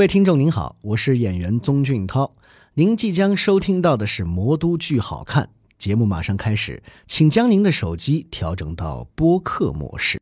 各位听众您好，我是演员宗俊涛，您即将收听到的是《魔都剧好看》节目，马上开始，请将您的手机调整到播客模式。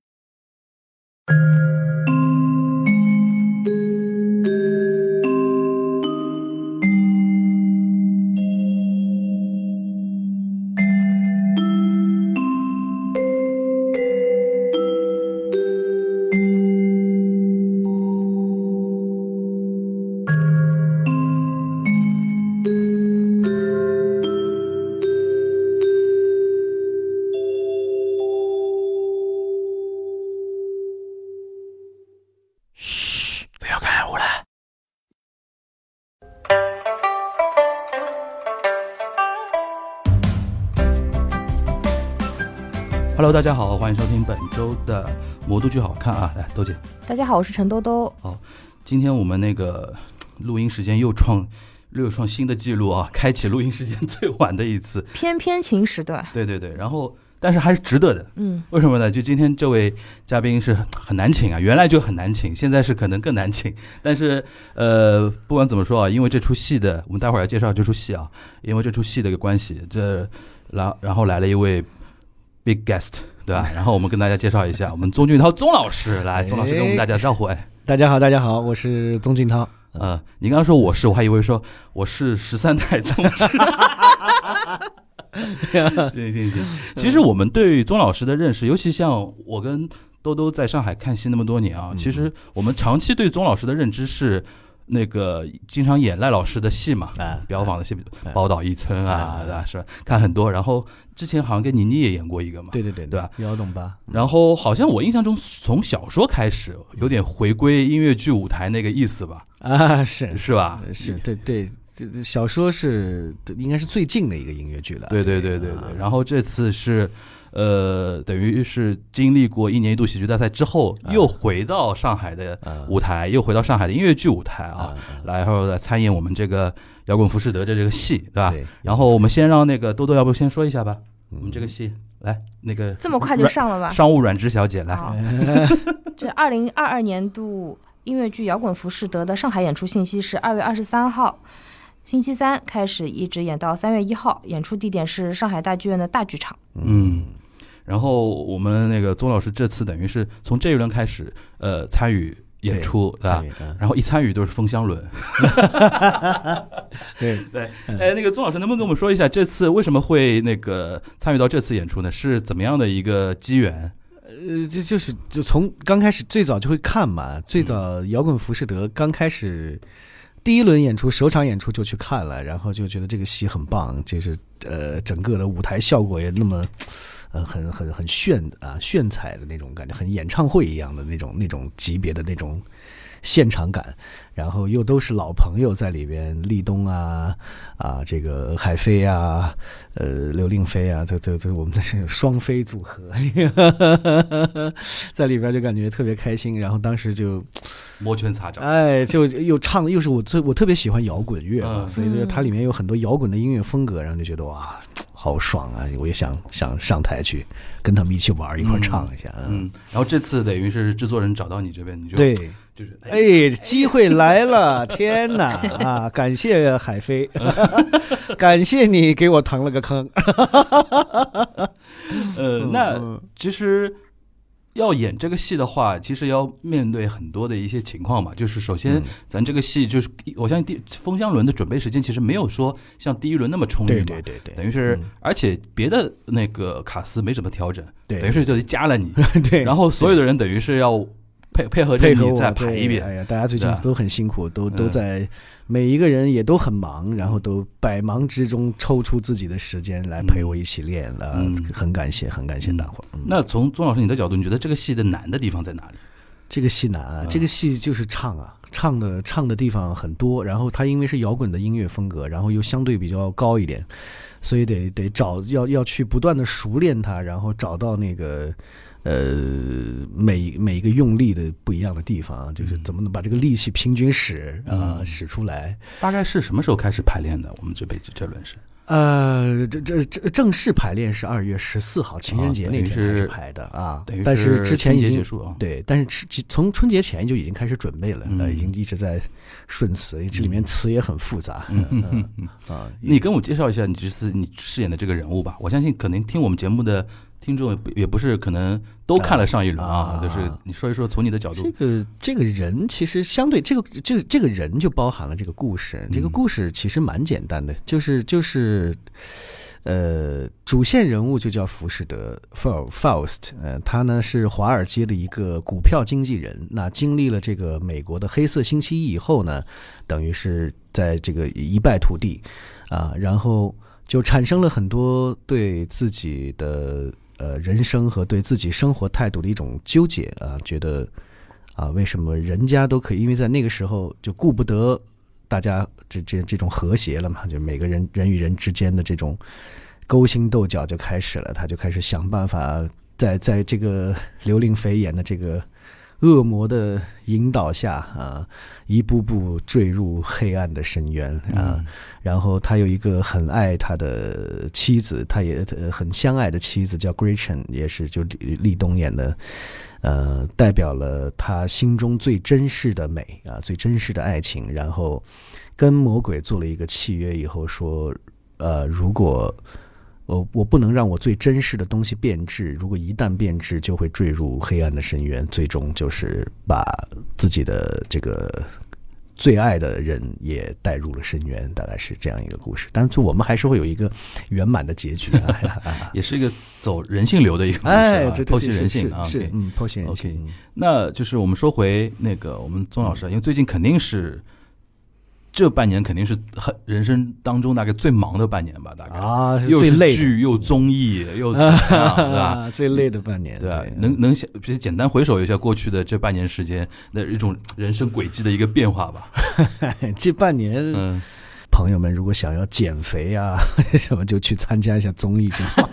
Hello，大家好，欢迎收听本周的《魔都剧好看》啊！来，豆姐，大家好，我是陈兜兜。今天我们那个录音时间又创又创新的记录啊，开启录音时间最晚的一次。偏偏情时段，对对对，然后但是还是值得的，嗯，为什么呢？就今天这位嘉宾是很很难请啊，原来就很难请，现在是可能更难请。但是呃，不管怎么说啊，因为这出戏的，我们待会儿要介绍这出戏啊，因为这出戏的一个关系，这然然后来了一位 big guest，对吧？然后我们跟大家介绍一下，我们宗俊涛宗老师来，宗老师跟我们大家招呼，哎。大家好，大家好，我是宗俊涛。呃，你刚刚说我是，我还以为说我是十三代宗师。行行行，其实我们对宗老师的认识，尤其像我跟兜兜在上海看戏那么多年啊，其实我们长期对宗老师的认知是那个经常演赖老师的戏嘛，啊标榜的戏，哎宝岛一村啊，哎对吧？是吧看很多，然后之前好像跟倪妮也演过一个嘛，对对对对吧？姚懂吧，然后好像我印象中从小说开始有点回归音乐剧舞台那个意思吧，啊，是是吧？是，对对，这这小说是应该是最近的一个音乐剧了。对对对对对啊。然后这次是，呃，等于是经历过一年一度喜剧大赛之后，又回到上海的啊舞台，又回到上海的音乐剧舞台啊，然后来参演我们这个《摇滚浮士德》的这个戏，对吧？然后我们先让那个多多，要不先说一下吧？我嗯们这个戏，来，那个这么快就上了吧？商务软枝小姐来，好，这二零二二年度音乐剧《摇滚浮士德》的上海演出信息是二月二十三号。星期三开始，一直演到三月一号，演出地点是上海大剧院的大剧场。嗯。然后我们那个宗老师这次等于是从这一轮开始，呃，参与演出，对然后一参与都是风箱轮，对。对，哎，那个宗老师能不能跟我们说一下，这次为什么会那个参与到这次演出呢？是怎么样的一个机缘？呃，就就是就从刚开始最早就会看嘛，最早摇滚浮士德刚开始第一轮演出首场演出就去看了，然后就觉得这个戏很棒，就是呃整个的舞台效果也那么呃很很很炫啊炫彩的那种感觉，很演唱会一样的那种那种级别的那种现场感，然后又都是老朋友在里边，立冬啊啊这个海飞啊，呃刘令飞啊，这这这我们的是双飞组合，在里边就感觉特别开心，然后当时就摩拳擦掌，哎就又唱的又是我最我特别喜欢摇滚乐嘛，嗯所以就是它里面有很多摇滚的音乐风格，然后就觉得哇好爽啊！我也想想上台去跟他们一起玩一块儿唱一下，嗯，然后这次等于是制作人找到你这边，你就对。就是哎，机会来了！天哪 啊！感谢海飞，感谢你给我腾了个坑。呃，那其实要演这个戏的话，其实要面对很多的一些情况嘛。就是首先，咱这个戏就是，我相信第风箱轮的准备时间其实没有说像第一轮那么充裕嘛。对对对对，等于是嗯，而且别的那个卡司没怎么调整，对等于是就加了你，对，然后所有的人等于是要配配合着配合我你再排一遍。哎呀，大家最近都很辛苦，都都嗯在，每一个人也都很忙，然后都百忙之中抽出自己的时间来陪我一起练了，嗯很感谢，很感谢大伙儿。嗯那从宗老师你的角度，你觉得这个戏的难的地方在哪里？这个戏难啊，嗯这个戏就是唱啊，唱的唱的地方很多，然后它因为是摇滚的音乐风格，然后又相对比较高一点，所以得得找要要去不断的熟练它，然后找到那个呃每每一个用力的不一样的地方啊，就是怎么能把这个力气平均使啊、嗯使出来。大概是什么时候开始排练的？我们这辈这轮是呃，这这这正式排练是二月十四号情人节那天开始排的啊，但是之前已经结束啊。对，但是是从春节前就已经开始准备了，嗯呃，已经一直在顺词，这里面词也很复杂，啊，你跟我介绍一下你这次你饰演的这个人物吧。我相信可能听我们节目的听众也不也不是可能都看了上一轮啊，啊就是你说一说从你的角度这，个这个人其实相对这个这个这个人就包含了这个故事，这个嗯故事其实蛮简单的，就是就是。呃，主线人物就叫浮士德 （Faust），Faust，呃，他呢是华尔街的一个股票经纪人。那经历了这个美国的黑色星期一以后呢，等于是在这个一败涂地啊，然后就产生了很多对自己的呃人生和对自己生活态度的一种纠结啊，觉得啊，为什么人家都可以？因为在那个时候就顾不得大家这这这种和谐了嘛，就每个人人与人之间的这种勾心斗角就开始了，他就开始想办法在在这个刘令飞演的这个恶魔的引导下啊，一步步坠入黑暗的深渊啊。嗯然后他有一个很爱他的妻子，他也呃很相爱的妻子叫 Gretchen，也是就立立冬演的，呃，代表了他心中最真实的美啊，最真实的爱情。然后跟魔鬼做了一个契约以后说，呃，如果我我不能让我最真实的东西变质，如果一旦变质，就会坠入黑暗的深渊，最终就是把自己的这个最爱的人也带入了深渊，大概是这样一个故事。但是我们还是会有一个圆满的结局 啊！也是一个走人性流的一个故事哎，啊，对对剖析对，人性啊。是是嗯，剖析人性。嗯那就是我们说回那个我们宗老师，因为最近肯定是这半年肯定是很人生当中大概最忙的半年吧，大概啊，是又是剧又综艺又 怎么样，对吧？啊，最累的半年，对？能能想，就是简单回首一下过去的这半年时间的一种人生轨迹的一个变化吧。这半年，嗯，朋友们如果想要减肥啊 什么，就去参加一下综艺就好。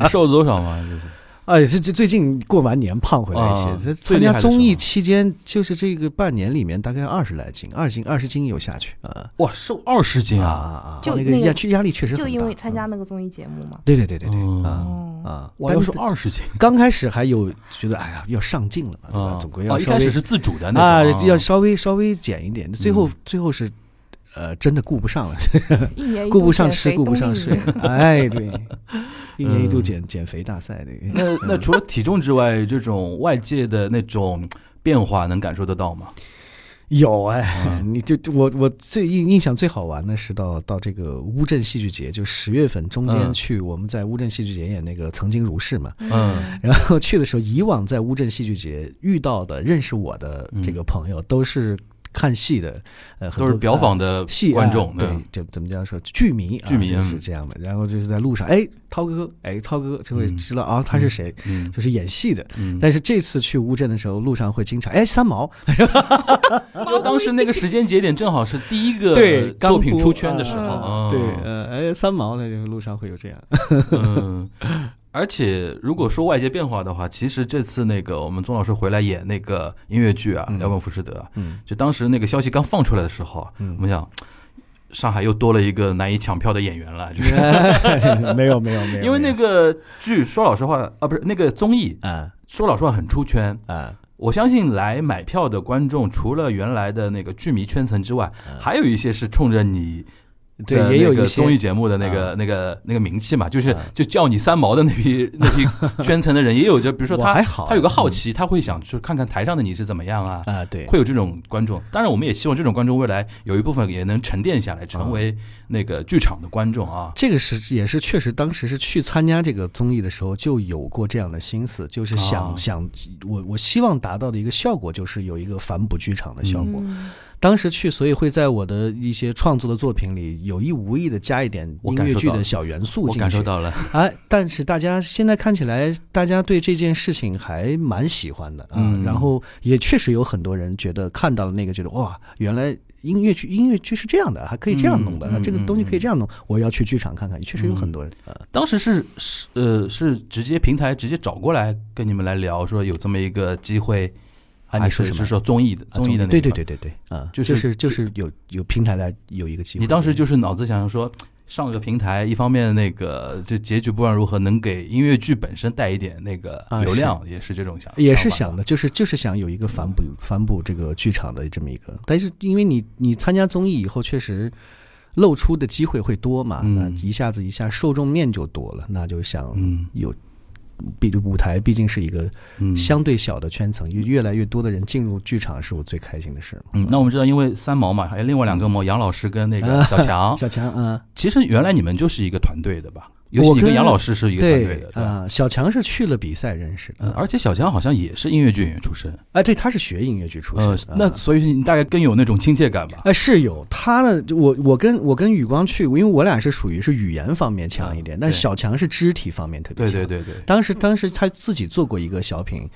你瘦了多少嘛？就是哎，这这最近过完年胖回来一些啊，这参加综艺期间，就是这个半年里面大概二十来斤，二斤二十斤有下去啊哇，瘦二十斤啊啊！啊！那个就那个压压力确实很大，就因为参加嗯那个综艺节目嘛。对对对对对嗯啊哦，啊！哇，但要是二十斤刚开始还有觉得哎呀要上镜了嘛，对吧？啊总归哦要稍微一开始是自主的那啊种，要稍微稍微减一点，最后嗯最后是。呃，真的顾不上了，一年一 顾不上吃，顾不上睡，哎，对，一年一度嗯。减减肥大赛，这个那那除了体重之外，这种外界的那种变化能感受得到吗？有哎，嗯。你就我我最印印象最好玩的是到到这个乌镇戏剧节，就十月份中间嗯。去，我们在乌镇戏剧节演那个曾经如是嘛，嗯。然后去的时候，以往在乌镇戏剧节遇到的认识我的这个朋友都是看戏的，呃，很多都是表坊的戏观众啊，对，就怎么叫说剧迷啊，剧迷就是嗯。这样的。然后就是在路上，哎，涛哥，哎，涛哥就会嗯。知道啊他是谁，嗯。就是演戏的。嗯，但是这次去乌镇的时候，路上会经常哎三毛，因为当时那个时间节点正好是第一个对作品出圈的时候，对，呃，哎三毛，那就是路上会有这样。嗯，而且如果说外界变化的话，其实这次那个我们宗老师回来演那个音乐剧啊，嗯《摇滚浮士德》啊，嗯。就当时那个消息刚放出来的时候啊，嗯。我们想。上海又多了一个难以抢票的演员了，就是没有没有没有，因为那个剧，说老实话啊，不是那个综艺，啊说老实话很出圈。啊，我相信来买票的观众，除了原来的那个剧迷圈层之外，还有一些是冲着你对，也有一些那个综艺节目的那个、啊那个那个名气嘛，就是啊就叫你三毛的那批那批 圈层的人，也有就比如说他还好他有个好奇，他会想去看看台上的你是怎么样啊，啊，对，会有这种观众。当然，我们也希望这种观众未来有一部分也能沉淀下来，啊成为那个剧场的观众啊。这个是也是确实，当时是去参加这个综艺的时候就有过这样的心思，就是想、啊想我我希望达到的一个效果就是有一个反哺剧场的效果。嗯当时去，所以会在我的一些创作的作品里有意无意的加一点音乐剧的小元素我进去。我感受到了，哎，但是大家现在看起来，大家对这件事情还蛮喜欢的啊。嗯然后也确实有很多人觉得看到了那个，觉得哇，原来音乐剧音乐剧是这样的，还可以这样弄的，这个东西可以这样弄，我要去剧场看看。确实有很多人啊。当时是是呃是直接平台直接找过来跟你们来聊，说有这么一个机会，啊，还你说什么？是是说综艺的啊综艺的那对对对对对，啊，就就是是就是有有平台来有一个机会。你当时就是脑子想说，上个平台，一方面那个就结局不管如何能给音乐剧本身带一点那个啊流量，也是这种想，也是想的，就是就是想有一个反哺反哺这个剧场的这么一个，但是因为你你参加综艺以后，确实露出的机会会多嘛，嗯那一下子一下受众面就多了，那就想嗯有。毕舞台毕竟是一个嗯相对小的圈层，越越来越多的人进入剧场，是我最开心的事。嗯，那我们知道，因为三毛嘛，还有另外两个毛，杨老师跟那个小强，小强，嗯，其实原来你们就是一个团队的吧？尤其你跟杨老师是一个团队的？啊、小强是去了比赛认识的，嗯而且小强好像也是音乐剧演员出身，哎，对，他是学音乐剧出身呃，，那所以你大概更有那种亲切感吧？哎，是有他呢。我我跟我跟宇光去，因为我俩是属于是语言方面强一点，嗯但是小强是肢体方面特别强。对对对对，当时当时他自己做过一个小品，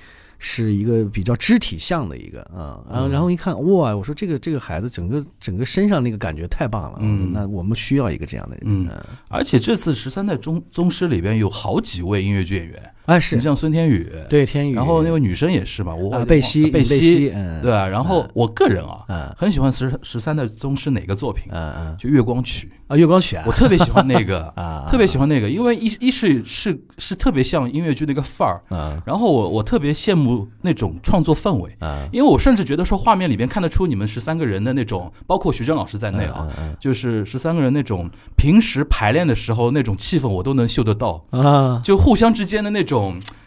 是一个比较肢体像的一个啊，然后嗯。然后一看哇，我说这个这个孩子整个整个身上那个感觉太棒了，嗯。那我们需要一个这样的人。嗯。而且这次十三代宗宗师里边有好几位音乐剧演员，哎是。你像孙天宇，，对天宇，然后那位女生也是嘛，我啊贝西贝贝西，嗯，对啊？然后我个人啊，嗯。很喜欢十十三代宗师哪个作品？嗯嗯。就《月光曲。啊月光曲啊，我特别喜欢那个 啊特别喜欢那个，因为一一是是是特别像音乐剧那个范儿，嗯。然后我我特别羡慕那种创作氛围，嗯。因为我甚至觉得说画面里边看得出你们十三个人的那种，包括徐峥老师在内啊，嗯就是十三个人那种平时排练的时候那种气氛我都能嗅得到，嗯啊。就互相之间的那种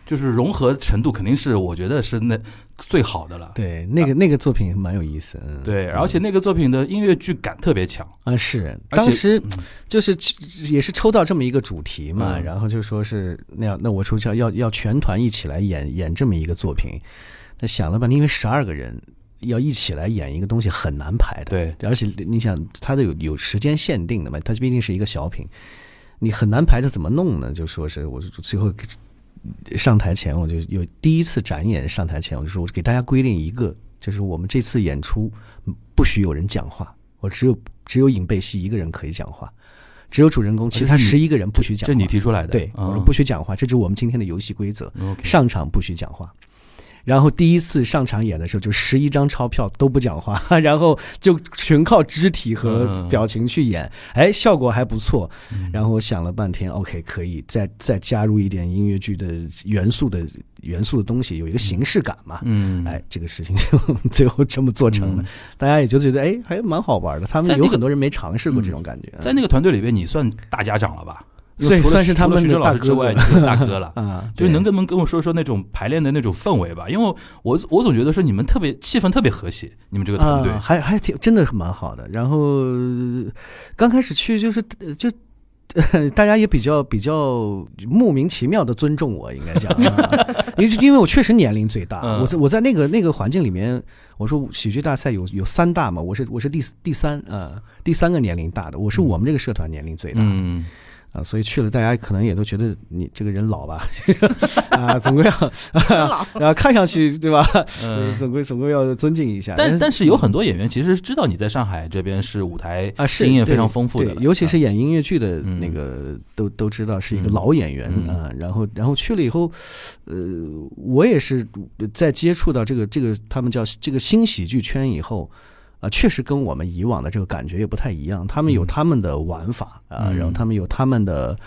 就是融合程度肯定是我觉得是那最好的了。对那个那个作品蛮有意思，嗯。对，而且那个作品的音乐剧感特别强，啊，是当时嗯。就是也是抽到这么一个主题嘛，嗯。然后就说是那样，那我出要要要全团一起来演演这么一个作品，那想了半天，因为十二个人要一起来演一个东西很难排的，对，而且你想它的有有时间限定的嘛，它毕竟是一个小品，你很难排，它怎么弄呢？就说是我就最后上台前，我就有第一次展演上台前，我就说我给大家规定一个，就是我们这次演出不许有人讲话，我只有只有尹贝西一个人可以讲话，只有主人公，其他十一个人不许讲话。这你提出来的，对，我说嗯不许讲话，这就是我们今天的游戏规则。上场不许讲话。然后第一次上场演的时候，就十一张钞票都不讲话，然后就全靠肢体和嗯表情去演，哎，效果还不错。嗯然后我想了半天，OK，可以再再加入一点音乐剧的元素的元素的东西，有一个形式感嘛。嗯，哎，这个事情 就最后这么做成了，嗯大家也就觉得哎，还蛮好玩的。他们有很多人没尝试过这种感觉，在那个团队里边，你算大家长了吧？因对为除了算是他们之外，哥你就 是大哥了。啊，就是能跟能跟我说说那种排练的那种氛围吧，因为我我总觉得说你们特别气氛特别和谐，你们这个团队啊、，还还挺真的是蛮好的。然后呃刚开始去就是呃就。呃 大家也比较比较莫名其妙的尊重我，应该讲，啊因为因为我确实年龄最大，嗯我在我在那个那个环境里面，我说喜剧大赛有有三大嘛，我是我是第第三啊、第三个年龄大的，我是我们这个社团年龄最大的，嗯，啊，所以去了，大家可能也都觉得你这个人老吧，啊，总归要，老然后看上去对吧？嗯总归总归要尊敬一下。但是但是有很多演员其实知道你在上海这边是舞台啊，是经验非常丰富的尤其是啊演音乐剧的嗯那个，都都知道是一个嗯老演员嗯啊。然后然后去了以后，呃，我也是在接触到这个这个他们叫这个新喜剧圈以后。啊，确实跟我们以往的这个感觉也不太一样。他们有嗯他们的玩法啊，嗯然后他们有他们的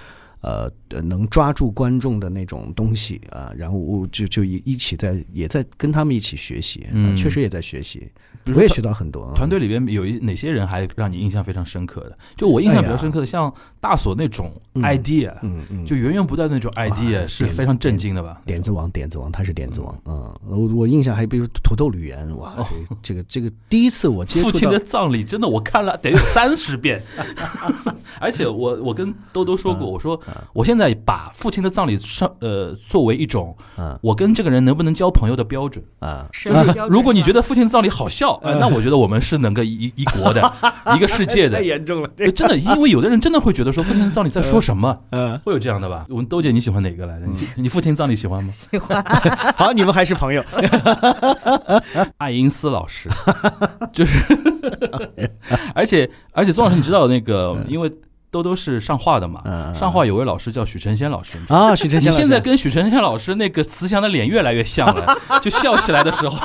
呃呃能抓住观众的那种东西啊，然后我就就一一起在也在跟他们一起学习，确实也在学习，我也学到很多。啊团队里边有一哪些人还让你印象非常深刻的？就我印象比较深刻的，像大锁那种嗯 idea，嗯嗯，就源源不断的那种 idea 是非常震惊的吧？点子王，点子王，他是点子王。嗯，我我印象还比如土豆吕岩，哇，这个这个第一次我接触到父亲的葬礼真的我看了得有三十遍，而且我我跟兜兜说过，嗯我说我现在把父亲的葬礼上呃作为一种嗯我跟这个人能不能交朋友的标准。啊，审美标准。如果你觉得得父亲的葬礼好笑，呃那我觉得我们是能够一一国的 一个世界的太。严重了。真的，因为有的人真的会觉得说父亲的葬礼在说什么，嗯，会有这样的吧？我们兜姐你喜欢哪个来着？你你父亲葬礼喜欢吗？喜欢，好，你们还是朋友。爱因斯老师，就是，而且而且，宗老师，你知道那个，因为都都是上画的嘛。嗯，上画有位老师叫许承先老师，啊，许晨你先老师现在跟许承先老师那个慈祥的脸越来越像了，就笑起来的时候，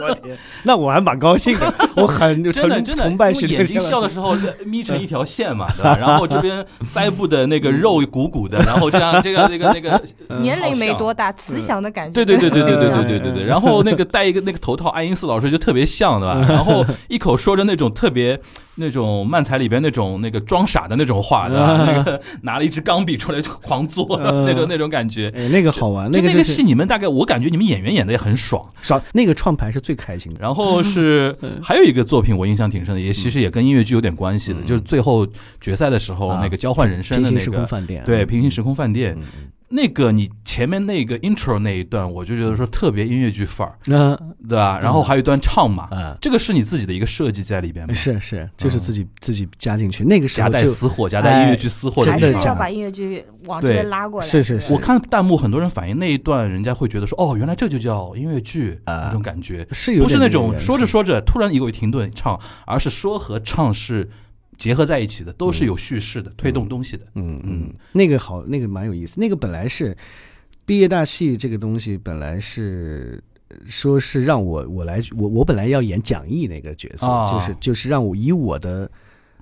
我天，那我还蛮高兴的，我很真的真的，崇拜因为眼睛。笑的时候眯成一条线嘛，对吧？然后这边腮部的那个肉鼓鼓的，然后这样这个那个 那个年龄没多大，慈祥的感觉。对对对对对对对对对对，然后那个戴一个那个头套，爱因斯老师就特别像，对吧？然后一口说着那种特别那种漫才里边那种那个装傻的那种话，对吧？那个拿了一支钢笔出来就狂作的那种那种感觉。哎，那个好玩，那个戏，你们大概我感觉你们演员演的也很爽。爽，那个创牌是最开心的。然后是 还有一个作品我印象挺深的，也其实也跟音乐剧有点关系的，就是最后决赛的时候啊那个交换人生的那个，对，平行时空饭店那个你前面那个 intro 那一段，我就觉得说特别音乐剧范儿，嗯。对吧？然后还有一段唱嘛，嗯，这个是你自己的一个设计在里边吗？是是，就是自己自己加进去。那个时夹带私货，夹带音乐剧私货真的还是要把音乐剧往这对。边拉过来。是是是。我看弹幕很多人反映那一段，人家会觉得说，哦，原来这就叫音乐剧啊。那种感觉，是有不是那种说着说着突然一个停顿唱，而是说和唱是结合在一起的，都是有叙事的、推动东西的。嗯嗯嗯，那个好，那个蛮有意思。那个本来是毕业大戏这个东西，本来是呃说是让我我来我我本来要演蒋毅那个角色，啊就是就是让我以我的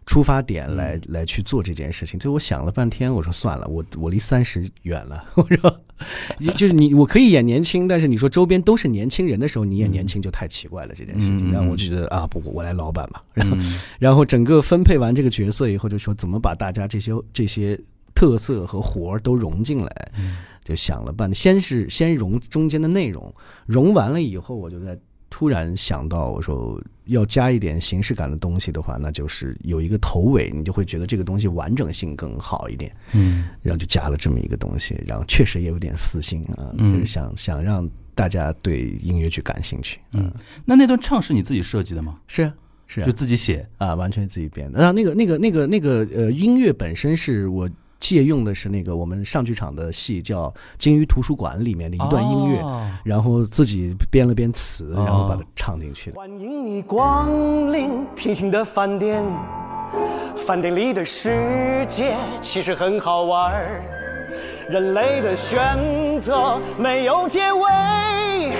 出发点嗯来、来去做这件事情。所以我想了半天，我说算了，我我离三十远了，我说就是你我可以演年轻，但是你说周边都是年轻人的时候，你演年轻就太奇怪了这件事情。嗯然后我就觉得啊，不，我来老板吧，然后嗯 然后整个分配完这个角色以后，就说怎么把大家这些这些特色和活儿都融进来，嗯就想了半天。先是先融中间的内容，融完了以后，我就在突然想到，我说要加一点形式感的东西的话，那就是有一个头尾，你就会觉得这个东西完整性更好一点。嗯然后就加了这么一个东西，然后确实也有点私心啊，嗯就是想想让大家对音乐剧感兴趣。嗯，那那段唱是你自己设计的吗？是啊，是啊就，自己写？啊，完全自己编的。啊，那个、那个、那个、那个，呃，音乐本身是我借用的是那个我们上剧场的戏叫《鲸鱼图书馆》里面的一段音乐，哦然后自己编了编词，哦然后把它唱进去的。欢迎你光临平行的饭店，饭店里的世界其实很好玩儿。人类的选择没有结尾，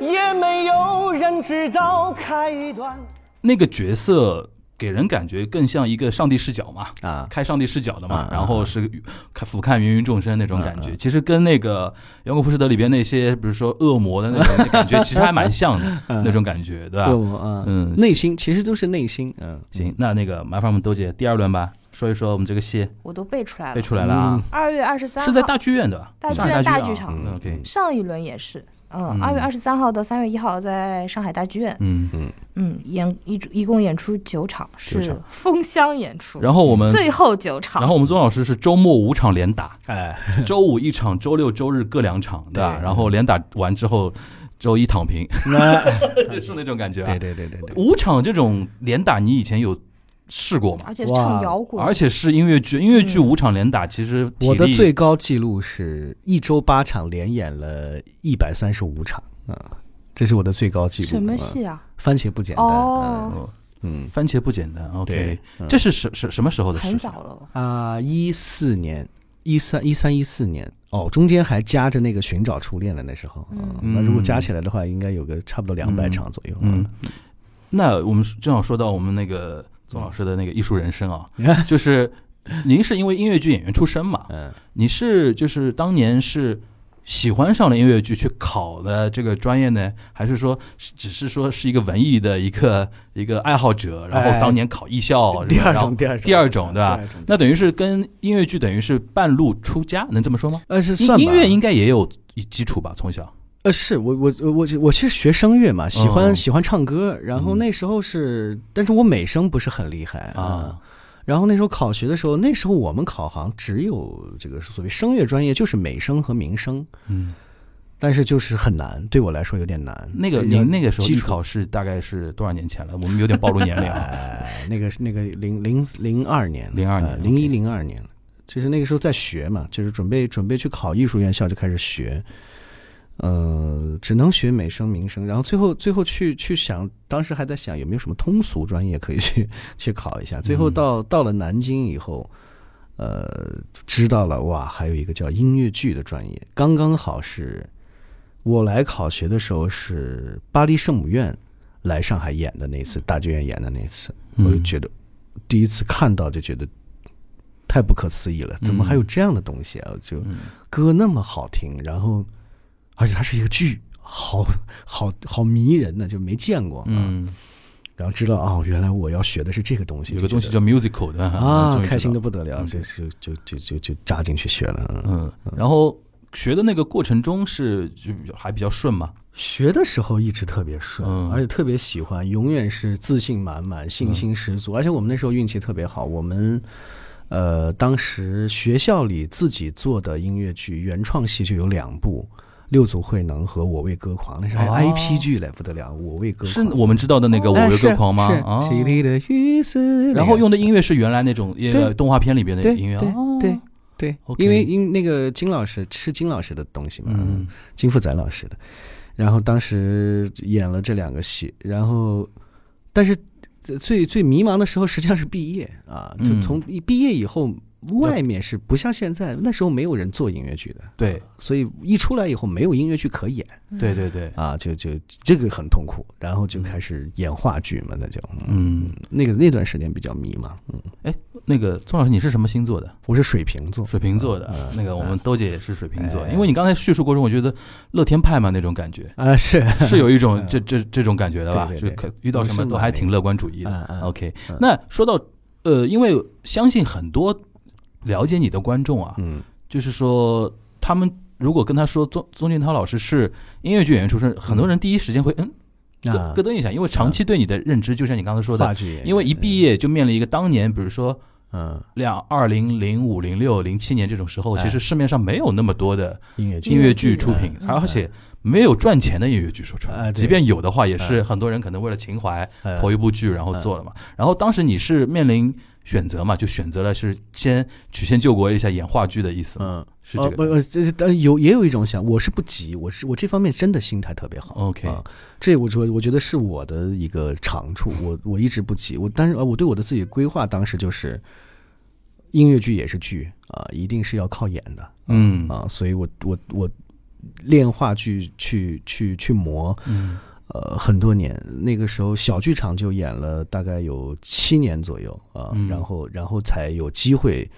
也没有人知道开端。那个角色给人感觉更像一个上帝视角嘛，啊。开上帝视角的嘛啊，然后是看俯瞰芸芸众生那种感啊觉，其实跟那个《摇滚浮士德》里边那些，比如说恶魔的那种感觉，其实还蛮像的那种感觉，对吧？恶魔啊，嗯内心其实都是内心，嗯，行，那那个麻烦我们豆姐第二轮吧，说一说我们这个戏我都背出来了。背出来了啊，二月二十三号是在大剧院的吧？大剧院大剧剧场。OK，上一轮也是，嗯，嗯。二月二十三号到三月一号在上海大剧院，嗯，嗯嗯，演一一共演出九场，是封箱演出，然后我们，最后九场，然后我们宗老师是周末五场连打，哎，周五一场，周六周日各两场，对吧？对。然后连打完之后，周一躺平，那是那种感觉啊对。对对对对，五场这种连打，你以前有试过吗？而且是唱哇摇滚，而且是音乐剧，音乐剧嗯五场连打，其实我的最高记录是一周八场，连演了一百三十五场啊，这是我的最高记录。什么啊戏啊？番茄不简单。哦，哦嗯，番茄不简单。OK，嗯这是什什什么时候的事很？早了，啊，一四年，一三一三一四年，哦，中间还夹着那个寻找初恋的那时候，嗯嗯，那如果加起来的话，应该有个差不多两百场左右。嗯，那我们正好说到我们那个宗老师的那个艺术人生啊，嗯就是您是因为音乐剧演员出身嘛？嗯，你是就是当年是喜欢上了音乐剧去考的这个专业呢，还是说只是说是一个文艺的一个一个爱好者，然后哎当年考艺校，第二种，第二种，第二种对吧？那等于是跟音乐剧等于是半路出家，能这么说吗？呃是音算音乐应该也有基础吧？从小，呃，是我我我我其实学声乐嘛，喜欢、哦喜欢唱歌，然后嗯那时候是，但是我美声不是很厉害啊。然后那时候考学的时候，那时候我们考行只有这个所谓声乐专业，就是美声和民声，嗯，但是就是很难，对我来说有点难。那个对您那个时候基础考试大概是多少年前了？我们有点暴露年龄啊。哎，那个是那个零零零二年，零二年呃零一零二年，就是那个时候在学嘛，就是准备准备去考艺术院校就开始学，呃，只能学美声、民声，然后最后最后去去想，当时还在想有没有什么通俗专业可以去 去考一下，最后嗯。到到了南京以后。呃，知道了哇，还有一个叫音乐剧的专业，刚刚好是我来考学的时候是巴黎圣母院来上海演的那次，大剧院演的那次，我就嗯觉得第一次看到就觉得太不可思议了，怎么还有这样的东西啊？就嗯。歌那么好听，然后而且它是一个剧，好好好迷人呢，就没见过，，嗯，然后知道哦，原来我要学的是这个东西，有个东西叫 musical 的啊开心的不得了，嗯这是就就就就扎进去学了。嗯，然后学的那个过程中是就还比较顺嘛，学的时候一直特别顺，嗯而且特别喜欢，永远是自信满满、信心十足。而且我们那时候运气特别好，我们呃当时学校里自己做的音乐剧原创戏就有两部。六祖慧能和我为歌狂，那是 IP 剧嘞，不得了！我为歌狂。是我们知道的那个《我哎为歌狂》吗？是啊是淅沥的雨丝，然后用的音乐是原来那种呃动画片里边的音乐，对哦。对因为因那个金老师是金老师的东西嘛，嗯。金富载老师的。然后当时演了这两个戏，然后但是最最迷茫的时候实际上是毕业啊，就嗯。从毕业以后，外面是不像现在，那时候没有人做音乐剧的，对。所以一出来以后没有音乐剧可演。对对对，啊，就就这个很痛苦，然后就开始演话剧嘛，那就嗯，那个那段时间比较迷茫，嗯，哎那个宗老师你是什么星座的？我是水瓶座，水瓶座的嗯，那个我们兜姐也是水瓶座，哎。因为你刚才叙述过程，我觉得乐天派嘛那种感觉。啊是。是有一种这这这种感觉的吧？对对对。就可遇到什么都还挺乐观主义的。嗯嗯。OK，嗯。那说到呃，因为相信很多了解你的观众啊，嗯。就是说他们如果跟他说宗宗俊涛老师是音乐剧演员出身，很多人第一时间会嗯咯啊。咯噔一下，因为长期对你的认知，就像你刚才说的，因为一毕业就面临一个当年，比如说嗯。两二零零五零六零七年这种时候，哎。其实市面上没有那么多的音乐剧。音乐剧出品，嗯。而且没有赚钱的音乐剧说穿了，哎对。即便有的话，也是哎。很多人可能为了情怀哎。投一部剧，然后做了嘛。然后当时你是面临选择嘛，就选择了是先曲线救国一下演话剧的意思，嗯是这个。哦不呃，这但有也有一种想，我是不急，我是我这方面真的心态特别好。OK，啊，这我说我觉得是我的一个长处，我我一直不急，我但是呃我对我的自己的规划当时就是，音乐剧也是剧啊，一定是要靠演的嗯啊，所以我我我练话剧去去去磨，嗯呃，很多年，那个时候小剧场就演了大概有七年左右啊，嗯然后然后才有机会，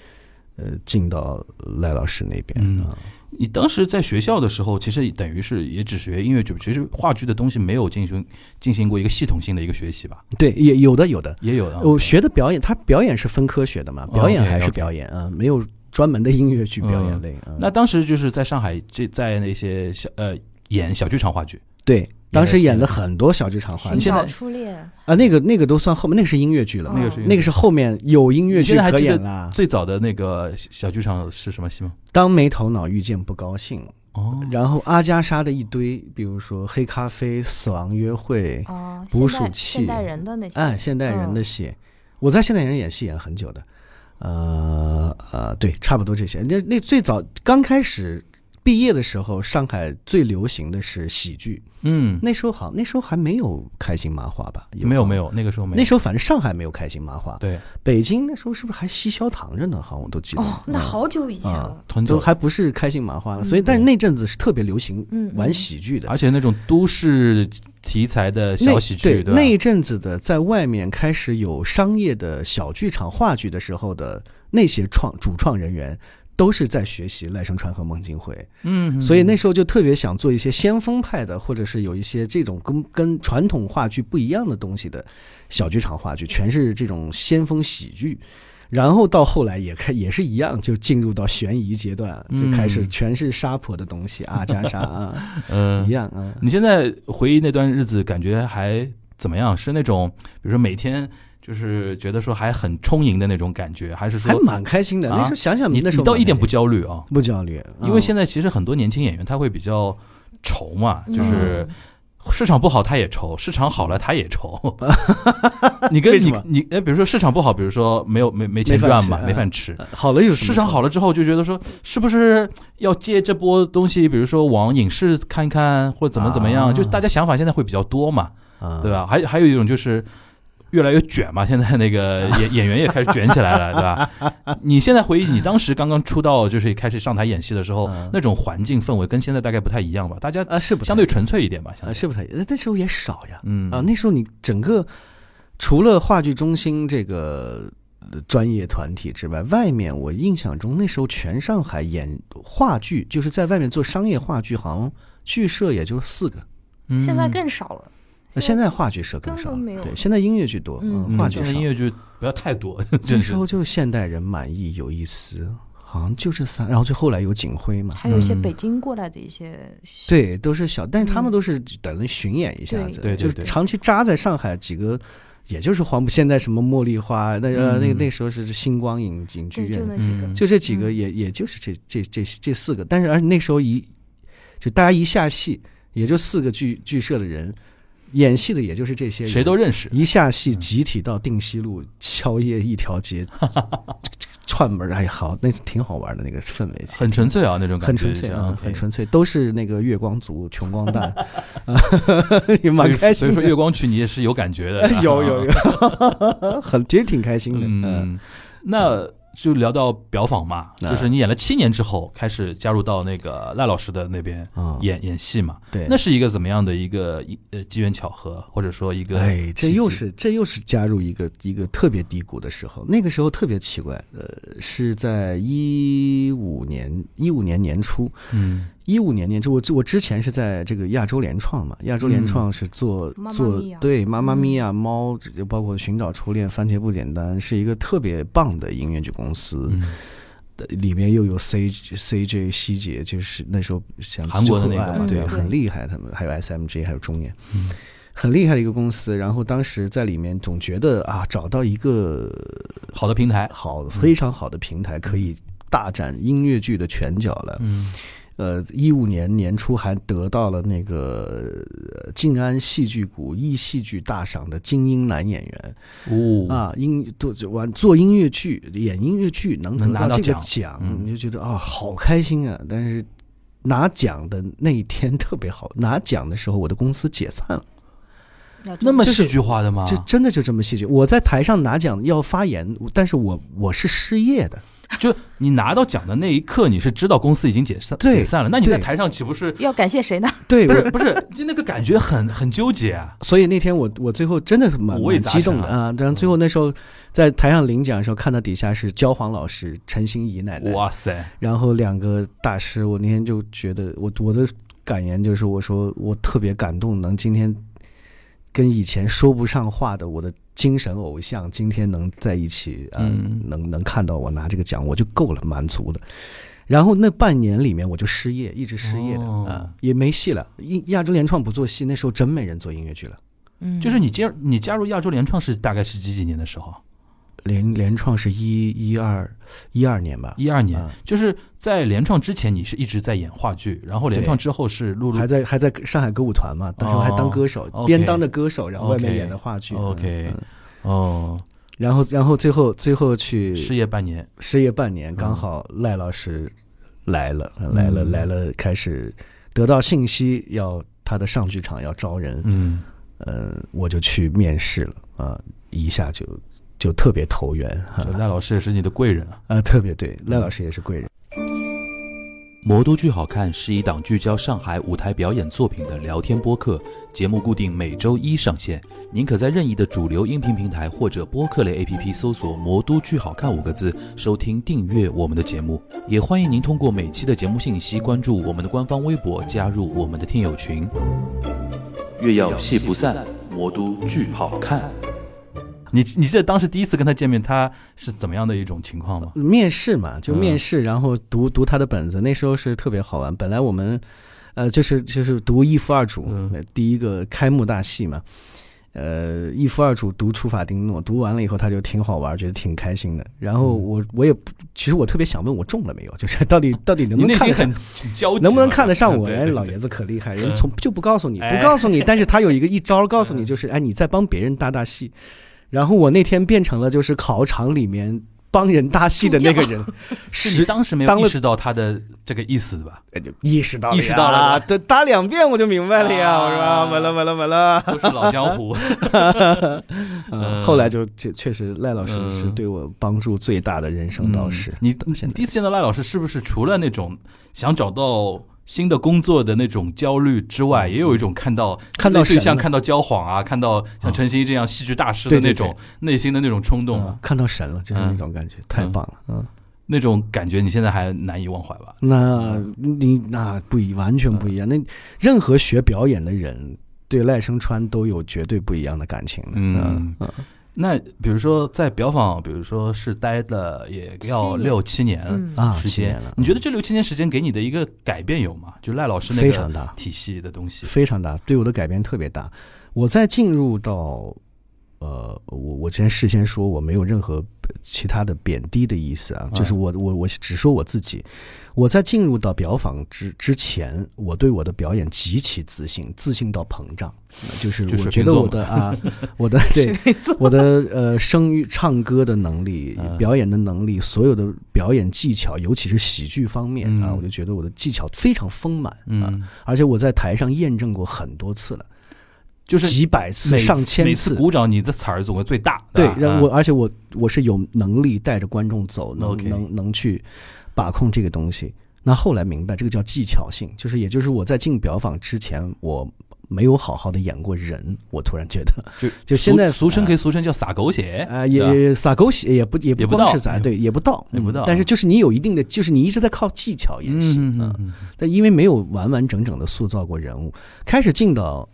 呃，进到赖老师那边嗯啊。你当时在学校的时候，其实等于是也只学音乐剧，其实话剧的东西没有进行进行过一个系统性的一个学习吧？对，也有的有的，也有的。我学的表演，他表演是分科学的嘛，哦表演还是表演啊，没有专门的音乐剧表演类。嗯那当时就是在上海这在那些小呃演小剧场话剧，对，当时演演了很多小剧场话剧你现在初恋，啊，那个那个都算后面，那个是音乐剧了，那个是那个是后面有音乐剧可演了。最早的那个小剧场是什么戏吗？当没头脑遇见不高兴，哦，然后阿加莎的一堆，比如说黑咖啡、死亡约会，哦，捕鼠器现代人的那些，哎，现代人的戏，我在现代人演戏演很久的，呃呃，对，差不多这些。那那最早刚开始毕业的时候，上海最流行的是喜剧，嗯，那时候好，那时候还没有开心麻花吧？有。没有没有，那个时候没有。那时候反正上海没有开心麻花，对，北京那时候是不是还西消糖着呢？好像我都记得。哦，那嗯好久以前啊了，都，还不是开心麻花了，所以但是那阵子是特别流行嗯玩喜剧的，而且那种都市题材的小喜剧，对对？那一阵子的，在外面开始有商业的小剧场、话剧的时候的那些创主创人员，都是在学习赖声川和孟京辉，嗯，所以那时候就特别想做一些先锋派的，或者是有一些这种跟跟传统话剧不一样的东西的小剧场话剧，全是这种先锋喜剧。然后到后来也开也是一样，就进入到悬疑阶段，就开始嗯全是杀婆的东西，阿加莎啊，嗯一，样啊。你现在回忆那段日子，感觉还怎么样？是那种比如说每天就是觉得说还很充盈的那种感觉，还是说还说蛮开心的。那啊时候想想，你那时候你倒一点不焦虑啊？不焦虑，因为嗯现在其实很多年轻演员他会比较愁嘛，嗯就是市场不好他也愁，市场好了他也愁。你跟你你哎，比如说市场不好，比如说没有没没钱赚嘛，没饭吃。呃好了有市场好了，之后，就觉得说，是不是要借这波东西，比如说往影视看看，或怎么怎么样？啊就是大家想法现在会比较多嘛，啊对吧？还还有一种就是，越来越卷嘛，现在那个 演演员也开始卷起来了，对吧？你现在回忆你当时刚刚出道，就是开始上台演戏的时候，嗯那种环境氛围跟现在大概不太一样吧？大家啊，是不相对纯粹一点吧？相啊，对是不太，那那时候也少呀。嗯啊，那时候你整个除了话剧中心这个呃专业团体之外，外面我印象中那时候全上海演话剧，就是在外面做商业话剧，好像剧社也就四个。嗯现在更少了。那现在话剧社更少根本没有对，现在音乐剧多，嗯。嗯话剧少。音。乐剧不要太多，那时候就是现代人满意有意思，好像就这三，然后就后来有警徽嘛。还有一些嗯。北京过来的一些，对，都是小，但是他们嗯。都是等于巡演一下子，对。对对对。就是长期扎在上海几个，也就是黄埔现在什么茉莉花，那呃、那嗯。那时候是星光影影剧院，那几个。嗯。就这几个嗯也、也就是这这这这四个，但是而且那时候一就大家一下戏，也就四个剧剧社的人，演戏的也就是这些人，谁都认识。一下戏集体到定西路敲夜一条街 串门，哎好，那挺好玩的那个氛围，很纯粹啊，那种感觉很纯粹啊，很纯粹，都是那个月光族、穷光蛋，啊 也蛮开心。所以说月光曲你也是有感觉的，有有 有，很其实挺开心的。嗯，嗯，那就聊到表坊嘛，啊就是你演了七年之后，开始加入到那个赖老师的那边啊，演演戏嘛。对，那是一个怎么样的一个机缘巧合，或者说一个哎，这又是这又是加入一个一个特别低谷的时候。那个时候特别奇怪，呃，是在一五年一五年年初，嗯一五年年初，我我之前是在这个亚洲联创嘛，亚洲联创是做、做对妈妈嗯咪呀、猫，就包括寻找初恋、番茄不简单，是一个特别棒的音乐剧公司。嗯的里面又有 C CJ 希杰，就是那时候像韩国的那个哎对，对很厉害，他们还有 SMG，还有中年，嗯很厉害的一个公司。然后当时在里面总觉得啊，找到一个好的平台，好非常好的平台，可以大展音乐剧的拳脚了。嗯呃，一五年年初还得到了那个呃静安戏剧谷艺戏剧大赏的精英男演员。哦啊，音做就完做音乐剧，演音乐剧能得到到这个奖你就觉得啊、好开心啊！但是拿奖的那一天特别好，拿奖的时候我的公司解散了，那么戏剧化的吗？就真的就这么戏剧。我在台上拿奖要发言，但是我我是失业的，就你拿到奖的那一刻，你是知道公司已经解散对解散了，那你在台上岂不是要感谢谁呢？对，不是不是就那个感觉很很纠结啊？所以那天我我最后真的是蛮激动的啊！然后最后那时候在台上领奖的时候，看到底下是焦黄老师、陈心怡奶奶，哇塞，然后两个大师，我那天就觉得我我的感言就是我说我特别感动，能今天跟以前说不上话的我的精神偶像，今天能在一起，呃，嗯能能看到我拿这个奖，我就够了，满足的。然后那半年里面我就失业，一直失业的啊、哦也没戏了。亚亚洲联创不做戏，那时候真没人做音乐剧了。嗯，就是你加你加入亚洲联创是大概是几几年的时候？联联创是一一二一二年吧，一二年啊，就是在联创之前，你是一直在演话剧，然后联创之后是还在还在上海歌舞团嘛，当时还当歌手，哦边当着歌手，然后外面演的话剧。OK 哦。然后然后最后最后去失业半年，失业半年，刚好赖老师来了，来了嗯。来了，开始得到信息要他的上剧场要招人，嗯，呃，我就去面试了啊，一下就就特别投缘赖老师也是你的贵人啊。啊，特别对，赖老师也是贵人。魔都剧好看是一档聚焦上海舞台表演作品的聊天播客，节目固定每周一上线。您可在任意的主流音频平台或者播客类 APP 搜索“魔都剧好看”五个字，收听订阅我们的节目。也欢迎您通过每期的节目信息关注我们的官方微博，加入我们的听友群。月要戏不散，魔都剧好看。你你记得当时第一次跟他见面，他是怎么样的一种情况吗？面试嘛，就嗯面试，然后读读他的本子，那时候是特别好玩。本来我们，呃，就是就是读一夫二主，第一个开幕大戏嘛，呃，一夫二主读楚法丁诺，读完了以后他就挺好玩，觉得挺开心的。然后嗯我我也不，其实我特别想问我中了没有，就是到底到底能不能看能不能看得上我？哎，老爷子可厉害，人嗯从就不告诉你，哎不告诉你，但是他有一个一招告诉你，就是哎，你在帮别人搭搭戏。然后我那天变成了就是考场里面帮人搭戏的那个人，是你当时没有意识到他的这个意思的吧？哎就意识到了，意识到了啊，搭搭两遍我就明白了呀，啊我说啊完了完了完了，都是老江湖。嗯，后来就确确实赖老师嗯是对我帮助最大的人生导师嗯。你你第一次见到赖老师，是不是除了那种想找到新的工作的那种焦虑之外，也有一种看到嗯看到像看到焦晃啊，看到像啊陈星这样戏剧大师的那种内心的那种冲动啊，嗯看到神了，就是嗯那种感觉，太棒了，嗯。那种感觉，你现在还难以忘怀吧？那你那不一完全不一样。那任何学表演的人对赖声川都有绝对不一样的感情的。嗯嗯，那比如说在表坊，比如说是待了也要六七年嗯。啊，时间七年了，你觉得这六七年时间给你的一个改变有吗？就赖老师那个非常大，体系的东西，非常大，对我的改变特别大。我在进入到呃，我我之前事先说我没有任何其他的贬低的意思啊，嗯就是我我我只说我自己。我在进入到表坊之之前，我对我的表演极其自信，自信到膨胀，呃就是我觉得我的啊，我的 对我的呃声乐、唱歌的能力、嗯。表演的能力，所有的表演技巧，尤其是喜剧方面啊，嗯我就觉得我的技巧非常丰满啊，嗯，而且我在台上验证过很多次了，就是几百次、上千每次鼓掌，你的彩儿总归最大，吧，对让我嗯而且我我是有能力带着观众走，能能能去把控这个东西。那后来明白，这个叫技巧性，就是也就是我在进表坊之前，我没有好好的演过人，我突然觉得，就就现在俗俗称可以俗称叫撒狗血啊、也撒狗血也不也也不到光是咱，对，也不到，也不到嗯但是就是你有一定的，就是你一直在靠技巧演戏，嗯但因为没有完完整整的塑造过人物，开始进到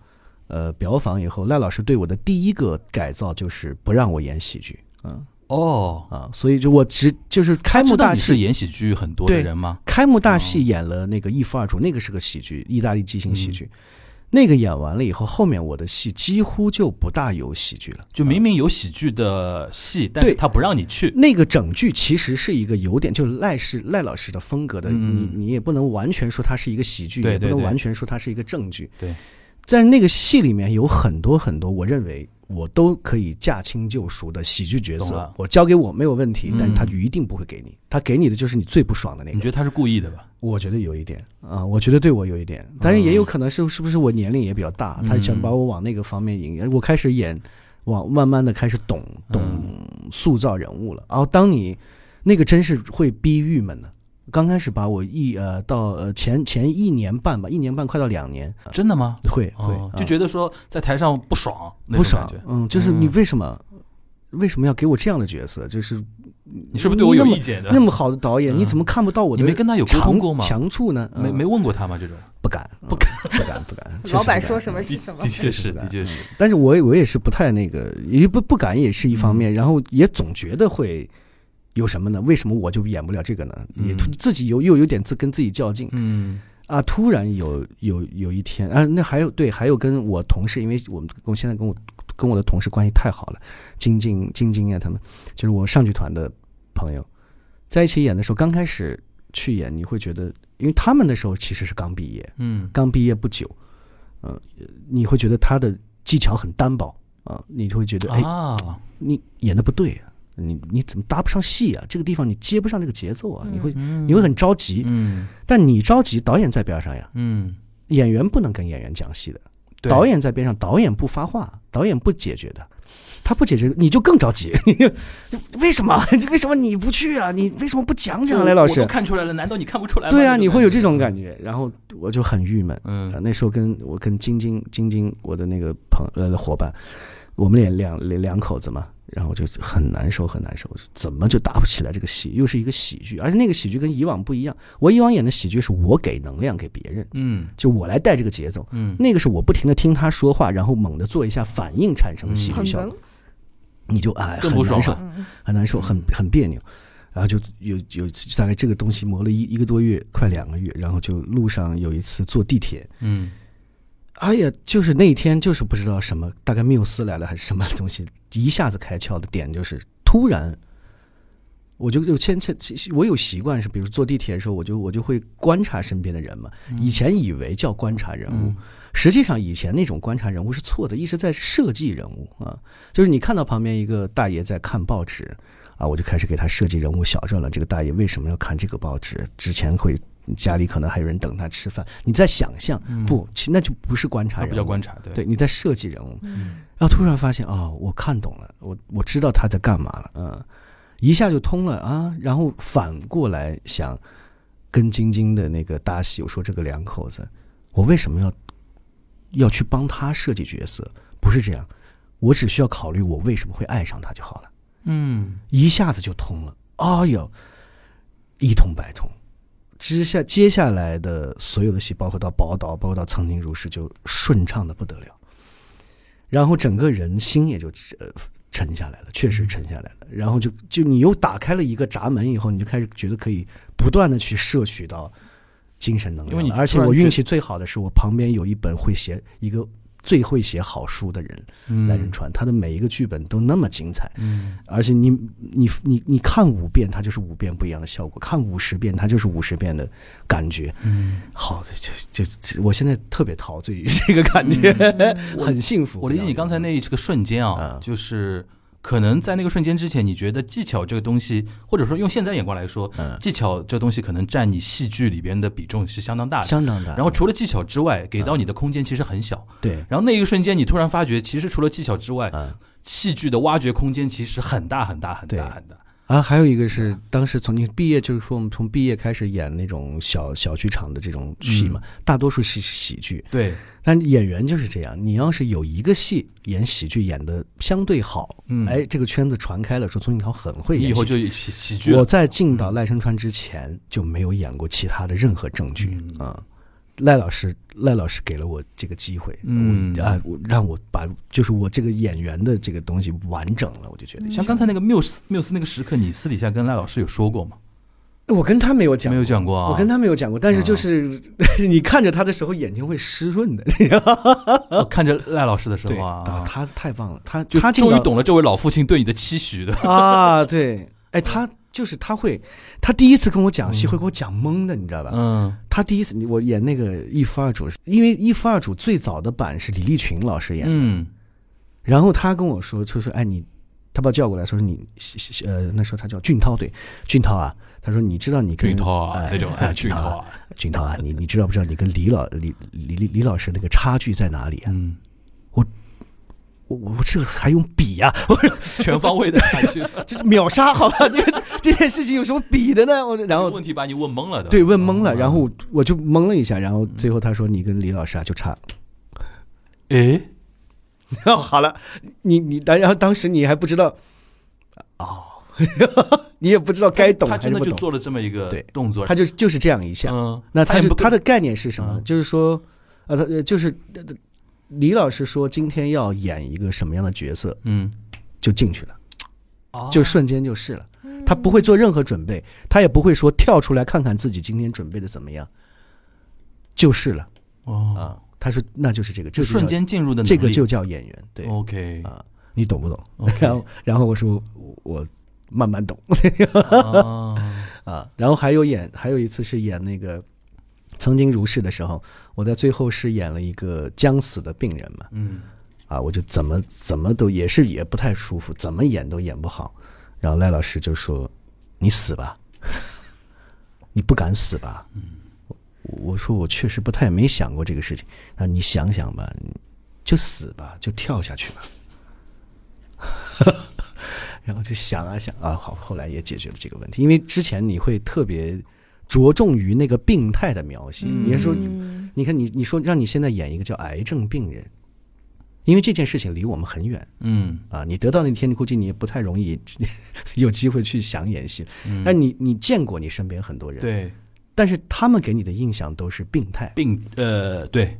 呃表坊以后，赖老师对我的第一个改造就是不让我演喜剧，嗯哦，啊，所以就我只就是开幕大戏，演喜剧很多的人吗？开幕大哦戏演了那个一夫二主，那个是个喜剧，意大利即兴嗯喜剧。那个演完了以后，后面我的戏几乎就不大有喜剧了。就明明有喜剧的戏，但是他不让你去。那个整剧其实是一个有点，就是赖是赖老师的风格的，嗯你你也不能完全说它是一个喜剧，也不能完全说它是一个正剧。对，在那个戏里面有很多很多，我认为我都可以驾轻就熟的喜剧角色，我交给我没有问题，但是他嗯一定不会给你，他给你的就是你最不爽的那个。你觉得他是故意的吧？我觉得有一点啊，我觉得对我有一点，但是也有可能是是不是我年龄也比较大，他想把我往那个方面引，我开始演，往慢慢的开始懂懂塑造人物了。然后当你那个真是会逼郁闷的，刚开始把我一呃到呃前前一年半吧，一年半快到两年，真的吗？会会、就觉得说在台上不爽，不爽嗯，就是你嗯为什么、为什么要给我这样的角色？就是你是不是对我有意见的？那么好的导演，嗯你怎么看不到我的你没跟他有沟通过吗强强处呢？嗯没没问过他吗？这种不敢，不敢，不敢，不敢。老板说什么的是什么的。确是，的确是。但是我也我也是不太那个，也不不敢也是一方嗯面，然后也总觉得会有什么呢？为什么我就演不了这个呢？也自己有又有点自跟自己较劲嗯啊！突然有有有一天啊，那还有对，还有跟我同事，因为我们我现在跟我跟我的同事关系太好了，晶晶晶晶呀，他们就是我上剧团的朋友，在一起演的时候，刚开始去演，你会觉得，因为他们那时候其实是刚毕业，嗯刚毕业不久，呃，你会觉得他的技巧很单薄啊、你就会觉得哎，啊，你演的不对啊，你你怎么搭不上戏啊？这个地方你接不上这个节奏啊，你会嗯你会很着急，嗯但你着急，导演在边上呀，嗯，演员不能跟演员讲戏的，对导演在边上，导演不发话，导演不解决的。他不解决，你就更着急。为什么？为什么你不去啊？你为什么不讲讲啊，雷老师我？看出来了，难道你看不出来吗？对啊，你会有这种感觉，然后我就很郁闷。啊，嗯那时候跟我跟晶晶晶晶我的那个朋呃伙伴，我们也两两两口子嘛，然后就很难受很难受，怎么就打不起来这个戏？又是一个喜剧，而且那个喜剧跟以往不一样。我以往演的喜剧是我给能量给别人，嗯就我来带这个节奏。嗯那个是我不停的听他说话，然后猛地做一下反应产生的喜剧效果，你就哎很难受，嗯很难受，很很别扭。然后就有有大概这个东西磨了一一个多月，快两个月，然后就路上有一次坐地铁，嗯哎呀，就是那一天，就是不知道什么，大概缪斯来了还是什么东西，一下子开窍的点就是突然我就就牵牵，其实我有习惯是，比如坐地铁的时候，我就我就会观察身边的人嘛。以前以为叫观察人物，嗯实际上以前那种观察人物是错的，一直在设计人物啊。就是你看到旁边一个大爷在看报纸啊，我就开始给他设计人物小传了。这个大爷为什么要看这个报纸？之前会家里可能还有人等他吃饭，你在想象，不，其那就不是观察那人物，不叫观察，对对，你在设计人物。嗯然后突然发现哦，我看懂了，我我知道他在干嘛了，嗯，一下就通了啊。然后反过来想，跟晶晶的那个搭戏，我说这个两口子，我为什么要要去帮他设计角色？不是这样，我只需要考虑我为什么会爱上他就好了，嗯一下子就通了。哎呦，一通百通。之下接下来的所有的戏，包括到宝岛，包括到曾经如是，就顺畅的不得了。然后整个人心也就呃沉下来了，确实沉下来了。然后就就你又打开了一个闸门以后，你就开始觉得可以不断的去摄取到精神能量而且我运气最好的是我旁边有一本会写一个最会写好书的人来仁川，他的每一个剧本都那么精彩。嗯而且你你你你看五遍，它就是五遍不一样的效果；看五十遍，它就是五十遍的感觉。嗯，好的，就就就我现在特别陶醉于这个感觉，很幸福。我理解你刚才那这个瞬间啊啊，就是可能在那个瞬间之前，你觉得技巧这个东西，或者说用现在眼光来说，嗯技巧这东西可能占你戏剧里边的比重是相当大的。相当大。然后除了技巧之外，给到你的空间其实很小。对，然后那一个瞬间，你突然发觉，其实除了技巧之外，嗯戏剧的挖掘空间其实很大很大很大很大。啊，还有一个是当时从你毕业，就是说我们从毕业开始演那种小小剧场的这种戏嘛，大多数是喜剧，对，但演员就是这样，你要是有一个戏演喜剧演的相对好，嗯。哎，这个圈子传开了，说钟景涛很会演。以后就喜喜剧我在进到赖声川之前就没有演过其他的任何正剧嗯。啊、赖老师，赖老师给了我这个机会，嗯。我啊，我让我把就是我这个演员的这个东西完整了，我就觉得像刚才那个缪斯缪斯那个时刻，你私底下跟赖老师有说过吗？我跟他没有讲，没有讲过啊。我跟他没有讲过，但是就是、你看着他的时候，眼睛会湿润的。我 看着赖老师的时候啊，他太棒了，他就他终于懂了这位老父亲对你的期许的。啊，对，哎，他就是他会，他第一次跟我讲戏会给我讲懵的，你知道吧？嗯。他第一次我演那个一夫二主，因为一夫二主最早的版是李立群老师演的，嗯。然后他跟我说，就说哎你，他把我叫过来，说你呃那时候他叫俊涛对，俊涛啊，他说你知道你跟俊涛那种俊涛啊，俊涛啊，你你知道不知道你跟李老李李李李老师那个差距在哪里啊？嗯，我我我这还用比呀、我说全方位的感去，这秒杀好吧？这个这件事情有什么比的呢？我然后问题把你问懵了的。对问懵了，嗯然后我就懵了一下，然后最后他说你跟李老师啊就差。诶，哦，好了，你你当然后当时你还不知道，哦，你也不知道该懂他还是不懂，真的就做了这么一个对动作，他就就是这样一下。嗯，那他就他的概念是什么就是说，呃，他呃就是呃李老师说今天要演一个什么样的角色，嗯，就进去了，哦就瞬间就是了。他不会做任何准备，他也不会说跳出来看看自己今天准备的怎么样，就是了哦，啊。他说那就是这个，这瞬间进入的这个就叫演员，对 OK 啊，你懂不懂然后然后我说我我慢慢懂啊，啊。然后还有演还有一次是演那个曾经如是的时候，我在最后是演了一个将死的病人嘛，嗯啊，我就怎么怎么都也是也不太舒服，怎么演都演不好。然后赖老师就说：“你死吧，你不敢死吧？”我我说我确实不太没想过这个事情。那你想想吧，就死吧，就跳下去吧。然后就想啊想啊，好，后来也解决了这个问题。因为之前你会特别着重于那个病态的描写，嗯你是说嗯你看你你说让你现在演一个叫癌症病人，因为这件事情离我们很远嗯啊，你得到那天，你估计你也不太容易 有机会去想演戏。嗯，但你你见过你身边很多人，，对但是他们给你的印象都是病态，病呃对，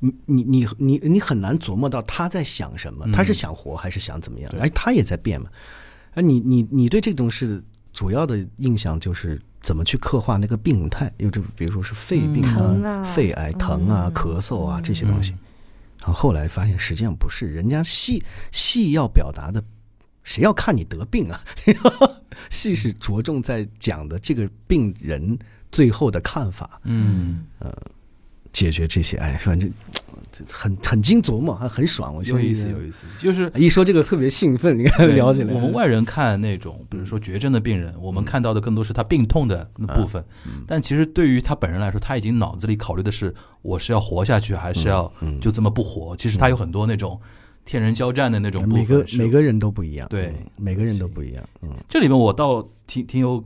你你你你你很难琢磨到他在想什么，嗯他是想活还是想怎么样？对而他也在变嘛。哎你你你对这种事主要的印象就是怎么去刻画那个病态，又这比如说是肺病疼啊肺癌、疼啊、嗯咳嗽啊这些东西。嗯然后后来发现实际上不是，人家戏戏要表达的，谁要看你得病啊？戏是着重在讲的这个病人最后的看法，嗯，解决这些，哎，反正 很很精琢磨，还很爽。我有意思，有意思，就是一说这个特别兴奋，你看对聊起来，我们外人看那种，比如说绝症的病人，我们看到的更多是他病痛的那部分，但其实对于他本人来说，他已经脑子里考虑的是我是要活下去，还是要嗯。就这么不活。其实他有很多那种天人交战的那种部分。每个每个人都不一样，对。嗯每个人都不一样，嗯。这里面我倒挺挺有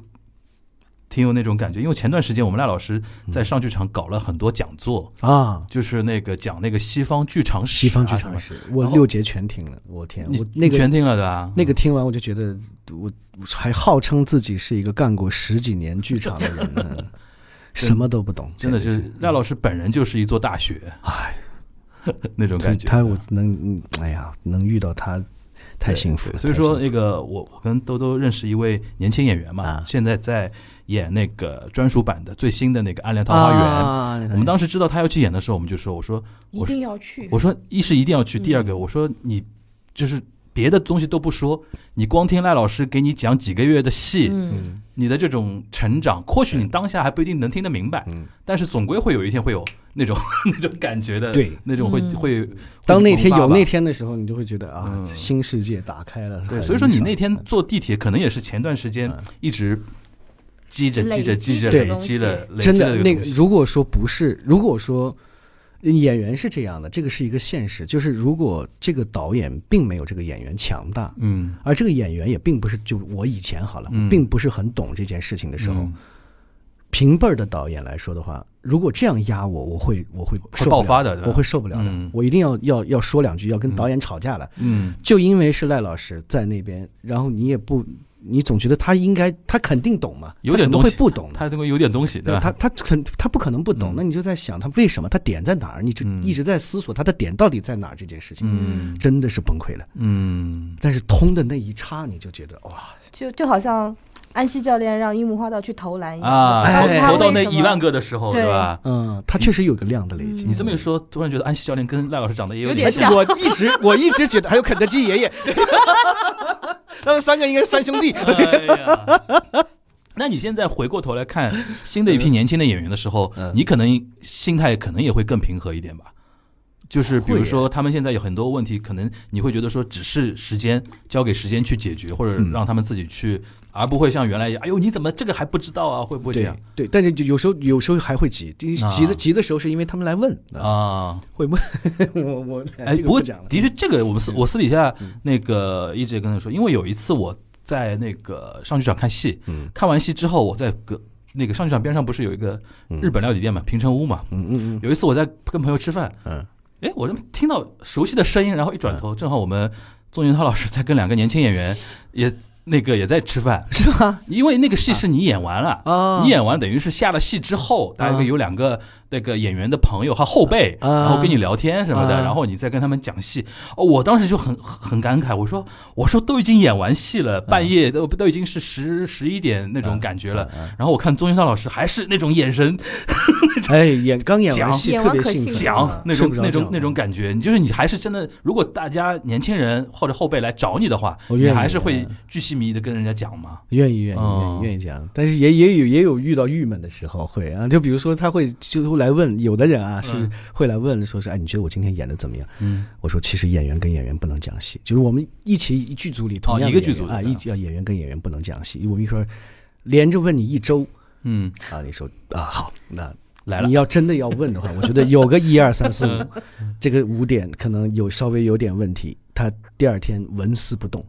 挺有那种感觉，因为前段时间我们赖老师在上剧场搞了很多讲座，啊。就是那个讲那个西方剧场史、西方剧，场史，我六节全听了，我天，我那个全听了对吧？那个听完我就觉得，我我还号称自己是一个干过十几年剧场的人呢，什么都不懂，真的就是赖老师本人就是一座大学，哎，那种感觉。他我能，嗯哎呀，能遇到他太幸福了。所以说，那个我我跟兜兜认识一位年轻演员嘛，啊现在在演那个专属版的最新的那个《暗恋桃花源》。啊我们当时知道他要去演的时候，我们就说：“我说，一定要去。我说，一是一定要去，嗯第二个，我说你就是别的东西都不说，你光听赖老师给你讲几个月的戏，你的这种成长，或许你当下还不一定能听得明白，嗯，但是总归会有一天会有那种 那种感觉的，对。那种会嗯。会。当那天有那天的时候，你就会觉得啊，嗯。新世界打开了。对，所以说你那天坐地铁，可能也是前段时间嗯。一直积着、积着、累积积着、的累积了、累真积的那如果说不是，如果说演员是这样的，这个是一个现实，就是如果这个导演并没有这个演员强大，嗯。而这个演员也并不是就我以前好了，嗯。并不是很懂这件事情的时候，嗯。平辈儿的导演来说的话，如果这样压我，我会我会受爆发的我会受不了的，嗯。我一定要要要说两句，要跟嗯。导演吵架了。嗯。就因为是赖老师在那边，然后你也不，你总觉得他应该，他肯定懂嘛，他怎么有点东西会不懂他？他这个有点东西，对吧？他他肯他不可能不懂，嗯那你就在想他为什么，他点在哪儿？你就嗯一直在思索他的点到底在哪儿这件事情，嗯真的是崩溃了。嗯，但是通的那一刹，你就觉得哇，就就好像安西教练让樱木花道去投篮一样投投到那一万个的时候，对对吧？嗯，他确实有个量的累积。你这么一说，突然觉得安西教练跟赖老师长得也有点像我一直我一直觉得还有肯德基爷爷，他们三个应该是三兄弟。那你现在回过头来看新的一批年轻的演员的时候，嗯你可能心态可能也会更平和一点吧？就是比如说，他们现在有很多问题，可能你会觉得说，只是时间交给时间去解决，或者嗯。让他们自己去，而不会像原来一样，哎呦，你怎么这个还不知道啊？会不会这样？对，但是就有时候有时候还会急，急急的啊急的时候是因为他们来问啊，啊？会问我我哎，不过的确，这个我们私我私底下嗯。那个一直也跟他说，因为有一次我在那个上剧场看戏，嗯。看完戏之后，我在隔那个上剧场边上不是有一个嗯。日本料理店嘛，平成屋嘛。嗯嗯嗯。有一次我在跟朋友吃饭，嗯哎，我怎么听到熟悉的声音，然后一转头，正好我们宗云涛老师在跟两个年轻演员 也那个也在吃饭，是吗？因为那个戏是你演完了。啊，你演完等于是下了戏之后，大概有两个那个演员的朋友和后辈，啊。然后跟你聊天什么的，啊。然后你再跟他们讲戏。哦，我当时就很很感慨，我说我说都已经演完戏了，半夜都都已经是十十一点那种感觉了。嗯然后我看宗云涛老师还是那种眼神 哎，演刚演完讲戏特别兴奋，讲那种那种那种感觉，你就是你还是真的，如果大家年轻人或者后辈来找你的话，你还是会嗯。巨细靡遗的跟人家讲吗？愿意愿意愿哦意愿意讲，但是也也有也有遇到郁闷的时候会啊，就比如说他会就会来问，有的人啊是嗯会来问说是哎，你觉得我今天演的怎么样？嗯。我说其实演员跟演员不能讲戏，就是我们一起一剧组里同样哦一个剧组啊一要演员跟演员不能讲戏。我们一说连着问你一周嗯，啊，你说啊好，那来了。你，要真的要问的话，我觉得有个一二三四五，这个五点可能有稍微有点问题，他第二天纹丝不动。啊，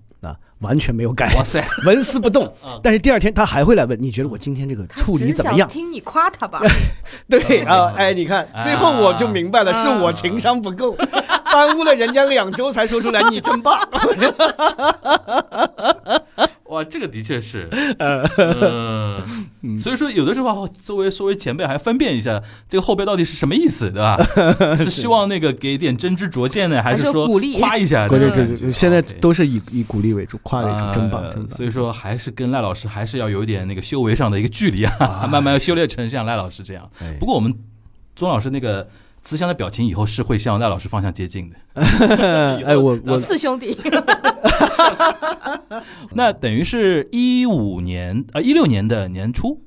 完全没有改，哇塞，纹丝不动。但是第二天他还会来问，你觉得我今天这个处理怎么样？听你夸他吧。对啊嗯，哎，你看，啊最后我就明白了，是我情商不够，耽误了人家两周才说出来，你真棒。哇，这个的确是，嗯，所以说有的时候作为作为前辈还分辨一下这个后辈到底是什么意思，对吧？是希望那个给点真知灼见呢，还是说鼓励夸一下？对对对对，现在都是以以鼓励为主，夸为主，真棒呃真棒。所以说，还是跟赖老师还是要有一点那个修为上的一个距离啊，慢慢要修炼成像赖老师这样。哎不过我们宗老师那个慈祥的表情以后是会向赖老师方向接近的。哎，我我四兄弟，那等于是一五年呃一六年的年初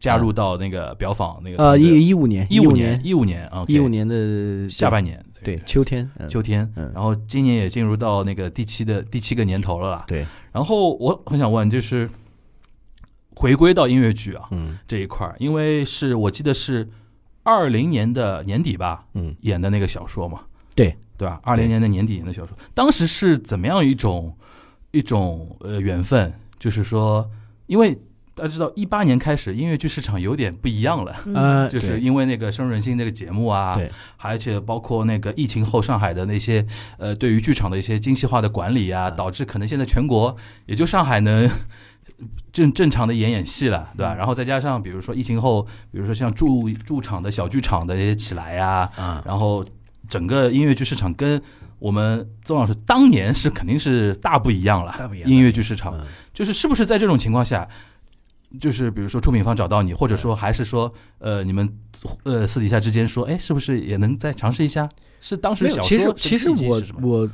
加入到那个表坊那个呃团队一一五年五一五年一五年啊一五年的下半年对秋天嗯。秋天，嗯。然后今年也进入到那个第七的第七个年头了啦。对。然后我很想问，就是回归到音乐剧啊嗯。这一块儿，因为是我记得是二零年的年底吧嗯演的那个小说嘛，对对吧？二零年的年底演的小说，当时是怎么样一种一种呃缘分？就是说，因为大家知道，一八年开始音乐剧市场有点不一样了。呃就是因为那个深入人心那个节目啊，对，而且包括那个疫情后上海的那些呃对于剧场的一些精细化的管理啊，嗯导致可能现在全国也就上海能正正常的演演戏了，对吧？然后再加上比如说疫情后，比如说像驻驻场的小剧场的一些起来呀、啊。然后整个音乐剧市场跟我们邹老师当年是肯定是大不一样了，大不一样。音乐剧市场。嗯。就是是不是在这种情况下，就是比如说出品方找到你，或者说还是说呃你们呃私底下之间说，哎，是不是也能再尝试一下？是当时其实其实我我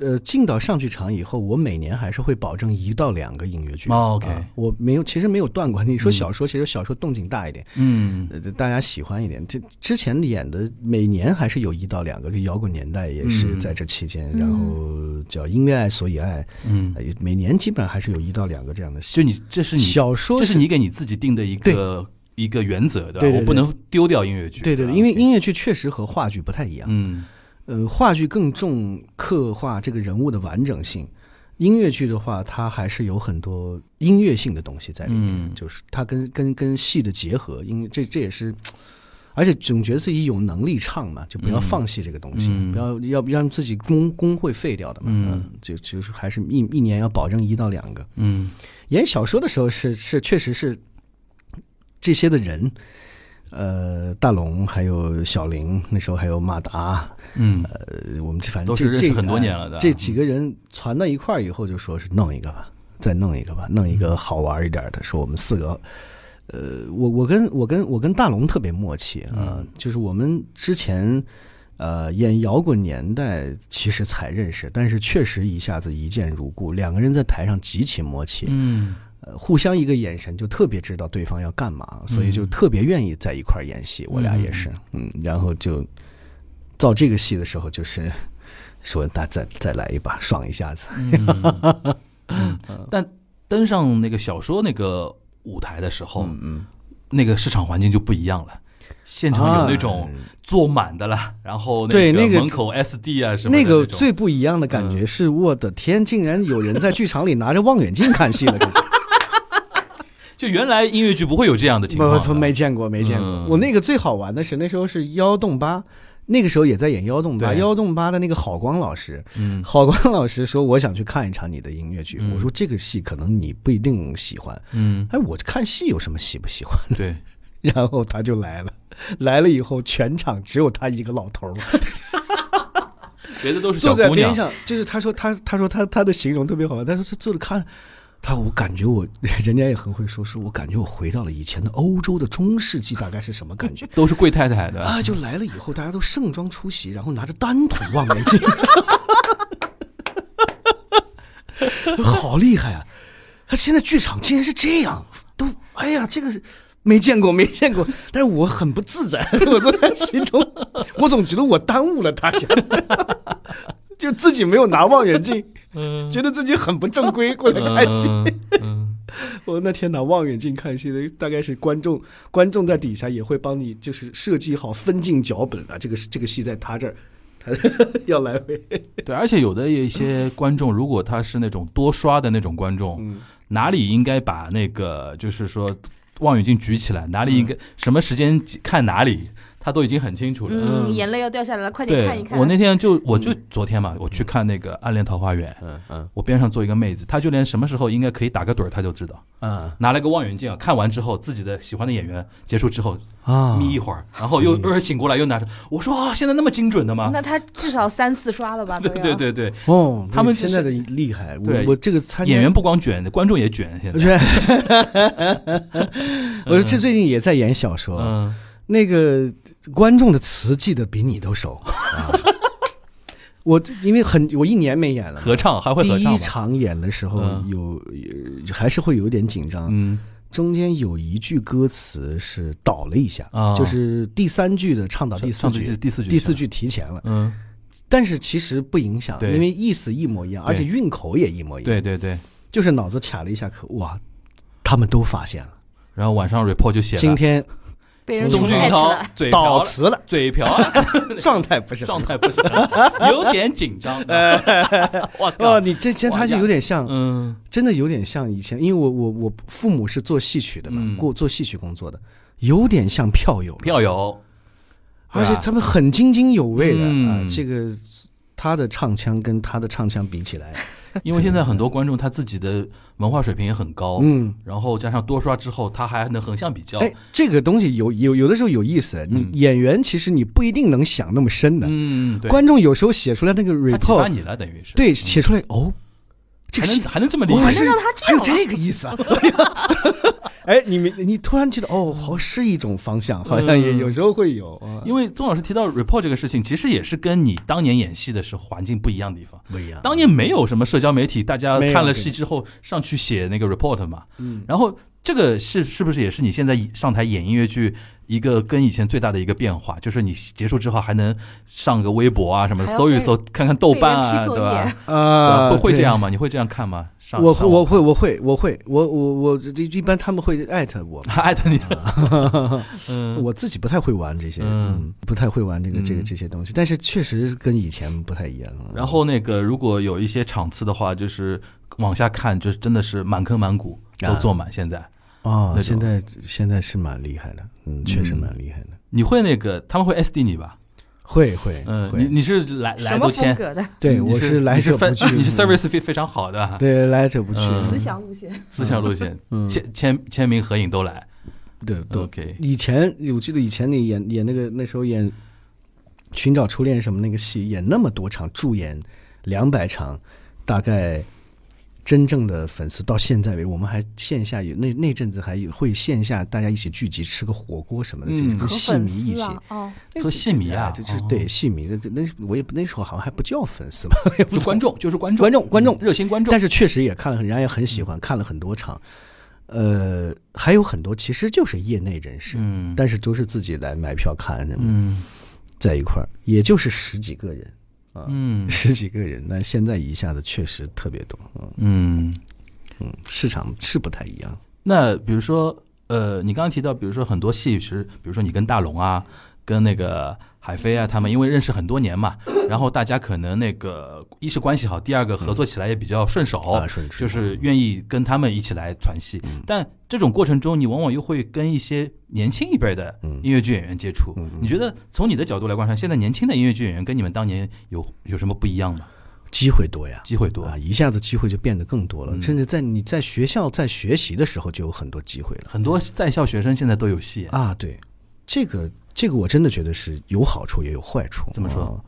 呃进到上剧场以后，我每年还是会保证一到两个音乐剧。哦，OK 啊我没有，其实没有断过。你说嗯小说，其实小说动静大一点，嗯呃，大家喜欢一点。这之前演的每年还是有一到两个，就摇滚年代也是嗯在这期间，嗯然后叫音乐爱所以爱，嗯，呃每年基本上还是有一到两个这样的戏。就你这是你小说这是你给你自己定的一个一个原则，对吧？对对我不能丢掉音乐剧。对对对，因为音乐剧确实和话剧不太一样。嗯呃，话剧更重刻画这个人物的完整性，音乐剧的话，它还是有很多音乐性的东西在里面，嗯就是它跟跟跟戏的结合，因为这这也是。而且总觉得自己有能力唱嘛，就不要嗯放弃这个东西，嗯不要要让自己工工会废掉的嘛。嗯就就是还是一一年要保证一到两个。嗯演小说的时候是是确实是这些的人，呃，大龙还有小林，那时候还有马达，嗯。呃，我们这反正都这这是认识很多年了的。这几个人传到一块儿以后，就说是弄一个吧，再弄一个吧，弄一个好玩一点的。说我们四个，呃，我我跟我跟我跟大龙特别默契啊、嗯就是我们之前呃演摇滚年代其实才认识，但是确实一下子一见如故，两个人在台上极其默契，嗯呃，互相一个眼神就特别知道对方要干嘛，所以就嗯特别愿意在一块儿演戏。我俩也是，嗯，然后就造这个戏的时候，就是 说那再再来一把，爽一下子。但登上那个小说那个舞台的时候，嗯嗯，那个市场环境就不一样了。现场有那种啊。坐满的了，然后对那个门口 SD 啊什么的那个最不一样的感嗯。觉是，我的天，竟然有人在剧场里拿着望远镜看戏了，可是就原来音乐剧不会有这样的情况的，从没见过，没见过。嗯。我那个最好玩的是那时候是幺洞八，那个时候也在演幺洞八，对。幺洞八的那个郝光老师，嗯。郝光老师说我想去看一场你的音乐剧，嗯。我说这个戏可能你不一定喜欢，嗯，哎，我看戏有什么喜不喜欢的？对，然后他就来了，来了以后全场只有他一个老头儿。别的都是小坐在边上，就是他说他他说他他的形容特别好，他说他坐着看。他我感觉我，人家也很会说，说我感觉我回到了以前的欧洲的中世纪，大概是什么感觉？都是贵太太的，啊，就来了以后，大家都盛装出席，然后拿着单筒望远镜，好厉害啊！他现在剧场竟然是这样，都哎呀，这个是没见过，没见过。但是我很不自在，我坐在其中，我总觉得我耽误了大家，就自己没有拿望远镜，嗯觉得自己很不正规过来看戏。嗯 我那天拿望远镜看戏的，大概是观众，观众在底下也会帮你，就是设计好分镜脚本啊。这个这个戏在他这儿，他 要来回，对，而且有的一些观众，如果他是那种多刷的那种观众，嗯，哪里应该把那个就是说望远镜举起来，哪里应该什么时间看哪里，他都已经很清楚了。嗯，嗯眼泪要掉下来了，快点看一，看。我那天就我就昨天嘛，我去看那个《暗恋桃花源》，嗯嗯我边上坐一个妹子，她就连什么时候应该可以打个盹儿，她就知道。嗯拿了个望远镜啊，看完之后，自己的喜欢的演员结束之后啊眯一会儿，然后又又是醒过来又拿着，我说啊，现在那么精准的吗？那他至少三四刷了吧？对对对对，哦，他们现在的厉害，我对我这个参演员不光卷，观众也卷。现我在，我说这最近也在演小说，嗯那个观众的词记得比你都熟。啊。我因为很我一年没演了，合唱还会第合唱第？一场演的时候嗯。有有还是会有点紧张，嗯。中间有一句歌词是倒了一下，啊。就是第三句的唱到第四句，第四句，第四，句提前了，嗯，但是其实不影响，因为意思一模一样，而且韵口也一模一样，对，对对。就是脑子卡了一下可，哇，他们都发现了，然后晚上 report 就写了，今天被人钟俊涛嘴瓢了，倒词了，嘴瓢了，状态不是状态不是，有点紧张。哇你这这他就有点像，嗯真的有点像以前，因为我我我父母是做戏曲的嘛，嗯过做戏曲工作的，有点像票友，票友，而且他们很津津有味的、嗯啊。这个他的唱腔跟他的唱腔比起来，因为现在很多观众他自己的文化水平也很高，嗯，然后加上多刷之后，他还能横向比较。哎，这个东西有有有的时候有意思，你嗯。演员其实你不一定能想那么深的，嗯，对，观众有时候写出来那个他启发 report，你了，等于是。对，嗯。写出来哦，这个戏还能还能这么理解，还是让他这还有这个意思啊！哎，你们你突然觉得哦，好是一种方向，好像也嗯有时候会有，嗯因为宗老师提到 report 这个事情，其实也是跟你当年演戏的时候环境不一样的地方。不一样。当年没有什么社交媒体，大家看了戏之后上去写那个 report 嘛。嗯，然后这个是是不是也是你现在上台演音乐剧一个跟以前最大的一个变化？就是你结束之后还能上个微博啊什么的，搜一搜，看看豆瓣啊，对吧？啊，会会这样吗？你会这样看吗？上我上网我会我会我会我我我一一般他们会艾特我，艾特你，嗯，我自己不太会玩这些，嗯嗯，不太会玩这个这个嗯这些东西，但是确实跟以前不太一样了。然后那个如果有一些场次的话，就是往下看，就是真的是满坑满谷都坐满。现在。哦那，现在现在是蛮厉害的，嗯，确实蛮厉害的。你会那个他们会 SD 你吧？会会，嗯，你你是来来都签，格的？对我是来者不拒，你是嗯。service fee 非常好的，对来者不拒，嗯。慈祥路线？思想路线，嗯，签签签名合影都来。对对。OK，以前我记得以前你演演那个那时候演《寻找初恋》什么那个戏，演那么多场，驻演两百场，大概真正的粉丝到现在为止，我们还线下有那那阵子还有会线下大家一起聚集吃个火锅什么的，嗯这个和戏迷一起。哦，和戏迷啊哦这是对戏迷的，那我也不那时候好像还不叫粉丝吧，也不就观众就是观众，观众观众。嗯热心观众。但是确实也看了，人家也很喜欢，看了很多场。呃，还有很多其实就是业内人士，嗯。但是都是自己来买票看，嗯。在一块儿，也就是十几个人啊，嗯十几个人。那现在一下子确实特别多，嗯嗯。嗯，市场是不太一样。那比如说，呃，你刚刚提到，比如说很多戏是，比如说你跟大龙啊，跟那个海飞啊，他们因为认识很多年嘛，然后大家可能那个一是关系好，第二个合作起来也比较顺手，啊顺就是愿意跟他们一起来传戏。但这种过程中，你往往又会跟一些年轻一辈的嗯音乐剧演员接触。你觉得从你的角度来观察，现在年轻的音乐剧演员跟你们当年有有什么不一样吗？机会多呀，机会多啊，，一下子机会就变得更多了。嗯甚至在你在学校在学习的时候就有很多机会了很多在校学生现在都有戏。啊。对，这个这个我真的觉得是有好处也有坏处。怎么说啊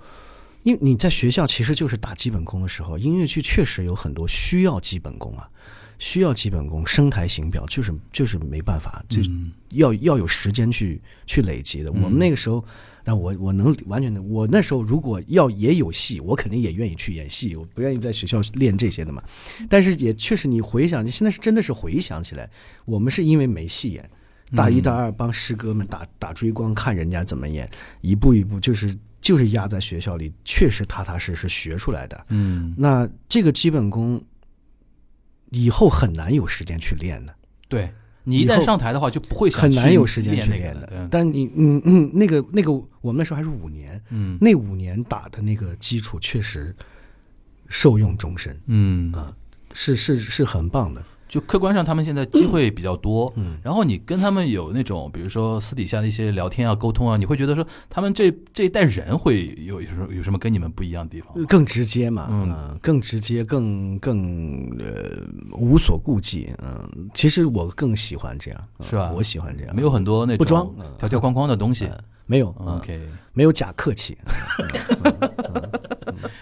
因为你在学校其实就是打基本功的时候，音乐剧确实有很多需要基本功啊，需要基本功，声台形表就是就是没办法，就嗯要要有时间去去累积的。嗯我们那个时候，那我我能完全的，我那时候如果要也有戏，我肯定也愿意去演戏，我不愿意在学校练这些的嘛。但是也确实，你回想，你现在是真的是回想起来，我们是因为没戏演，大一大二帮师哥们打打追光，看人家怎么演，一步一步就是就是压在学校里，确实踏踏实实学出来的。嗯，那这个基本功，以后很难有时间去练的。对你一旦上台的话，就不会很难有时间去练的。的。但你嗯嗯，那个那个，我们那时候还是五年，嗯那五年打的那个基础确实受用终身，嗯，是是是很棒的。就客观上他们现在机会比较多，嗯。然后你跟他们有那种，比如说私底下的一些聊天啊、沟通啊，你会觉得说他们这这一代人会有有什么有什么跟你们不一样的地方？更直接嘛，嗯。嗯，更直接，更更呃无所顾忌，嗯，其实我更喜欢这样，嗯是吧？我喜欢这样，没有很多那种不装嗯。条条框框的东西。嗯没有嗯 OK，没有假客气，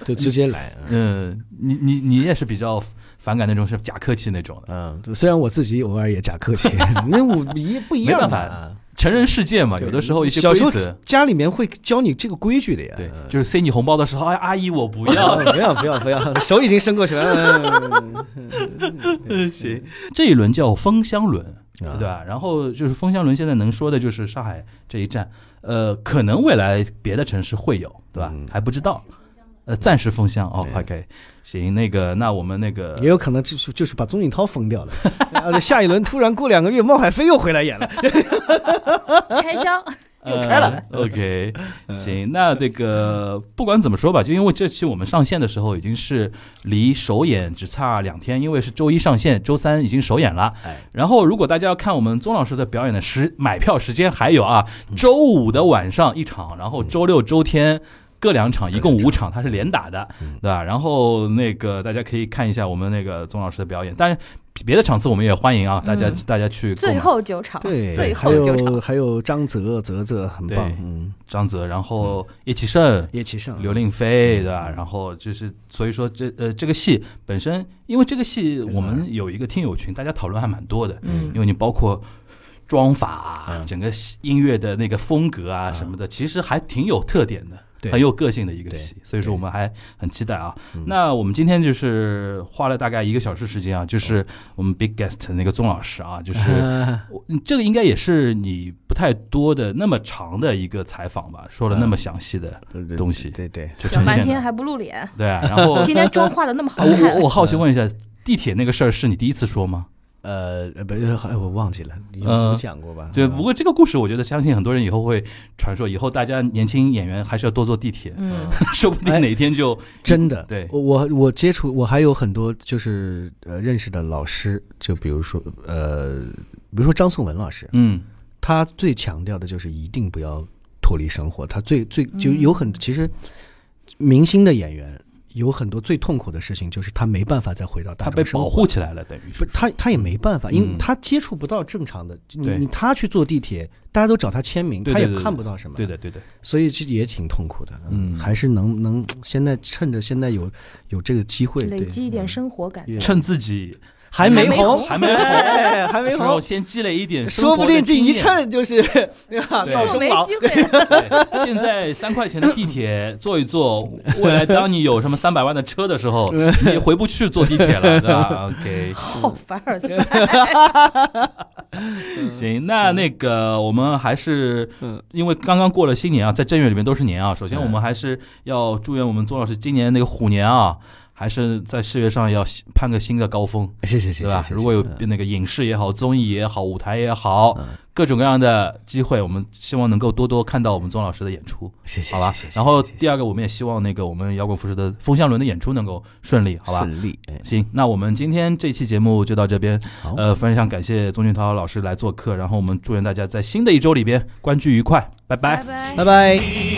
就直接来，嗯。嗯，你你你也是比较反感那种是假客气那种的，嗯，虽然我自己偶尔也假客气，那我一不一样嘛没办法成人世界嘛，有的时候一些小时候规则，家里面会教你这个规矩的呀。对，就是塞你红包的时候，哎，阿姨我不要。不要不要不要，手已经伸过去了。行，这一轮叫封箱轮，啊对吧？然后就是封箱轮，现在能说的就是上海这一站，呃，可能未来别的城市会有，对吧？嗯还不知道，呃，暂时封箱哦。OK，行，那个，那我们那个也有可能就是就是把钟颖涛封掉了，呃下一轮突然过两个月，孟海飞又回来演了。开箱，又开了。OK，行，那这个不管怎么说吧，就因为这期我们上线的时候已经是离首演只差两天，因为是周一上线，周三已经首演了。哎，然后如果大家要看我们宗老师的表演的时买票时间还有啊，周五的晚上一场，然后周六、周天。各两场，一共五场，他是连打的，对吧？然后那个大家可以看一下我们那个宗老师的表演，当然别的场次我们也欢迎啊，大家嗯大家去最后九场，对，最后九场。有，还有张泽泽泽很棒对，嗯，张泽，然后叶启胜，叶启胜、刘令飞，对吧？然后就是，所以说这呃这个戏本身，因为这个戏我们有一个听友群，大家讨论还蛮多的，嗯。因为你包括妆法整个戏音乐的那个风格啊什么的，其实还挺有特点的。对。很有个性的一个戏，所以说我们还很期待啊。嗯。那我们今天就是花了大概一个小时时间啊，就是我们 big guest 那个宗老师啊，就是 这个应该也是你不太多的那么长的一个采访吧，说了那么详细的东西，对对，就讲呈现。半天还不露脸，对啊，然后今天妆化的那么好看我，我好奇问一下，地铁那个事儿是你第一次说吗？呃呃不是，哎我忘记了，你有讲过吧？对，不过这个故事，我觉得相信很多人以后会传说，以后大家年轻演员还是要多坐地铁，嗯，说不定哪天就真的，对。我我我接触我还有很多就是呃认识的老师，就比如说呃，比如说张颂文老师，嗯。他最强调的就是一定不要脱离生活，他最最就有很其实明星的演员有很多最痛苦的事情，就是他没办法再回到大他被保众生活护起来了，等于是不，他他也没办法，因为嗯他接触不到正常的。你他去坐地铁，大家都找他签名，他也看不到什么。对，的对的，所以这也挺痛苦的。嗯还是能能现在趁着现在有有这个机会，累积一点生活感觉。趁自己还没红，还没红哎还没时候红，先积累一点生说不活的定这一经验趁就是对吧？对就没到终老。现在三块钱的地铁坐一坐，未来当你有什么三百万的车的时候，你回不去坐地铁了，对吧？OK，好凡尔赛。行，那那个我们还是嗯，因为刚刚过了新年啊，在正月里面都是年啊。首先，嗯我们还是要祝愿我们宗老师今年那个虎年啊，还是在事业上要攀个新的高峰，谢谢谢对吧谢谢。？如果有嗯那个影视也好，综艺也好，舞台也好嗯，各种各样的机会，我们希望能够多多看到我们宗老师的演出。谢谢好吧谢谢。然后谢谢第二个，我们也希望那个我们摇滚服饰的风向轮的演出能够顺利，好吧？顺利，哎行，那我们今天这期节目就到这边。呃，非常感谢宗俊涛老师来做客，然后我们祝愿大家在新的一周里边观剧愉快，拜拜拜拜。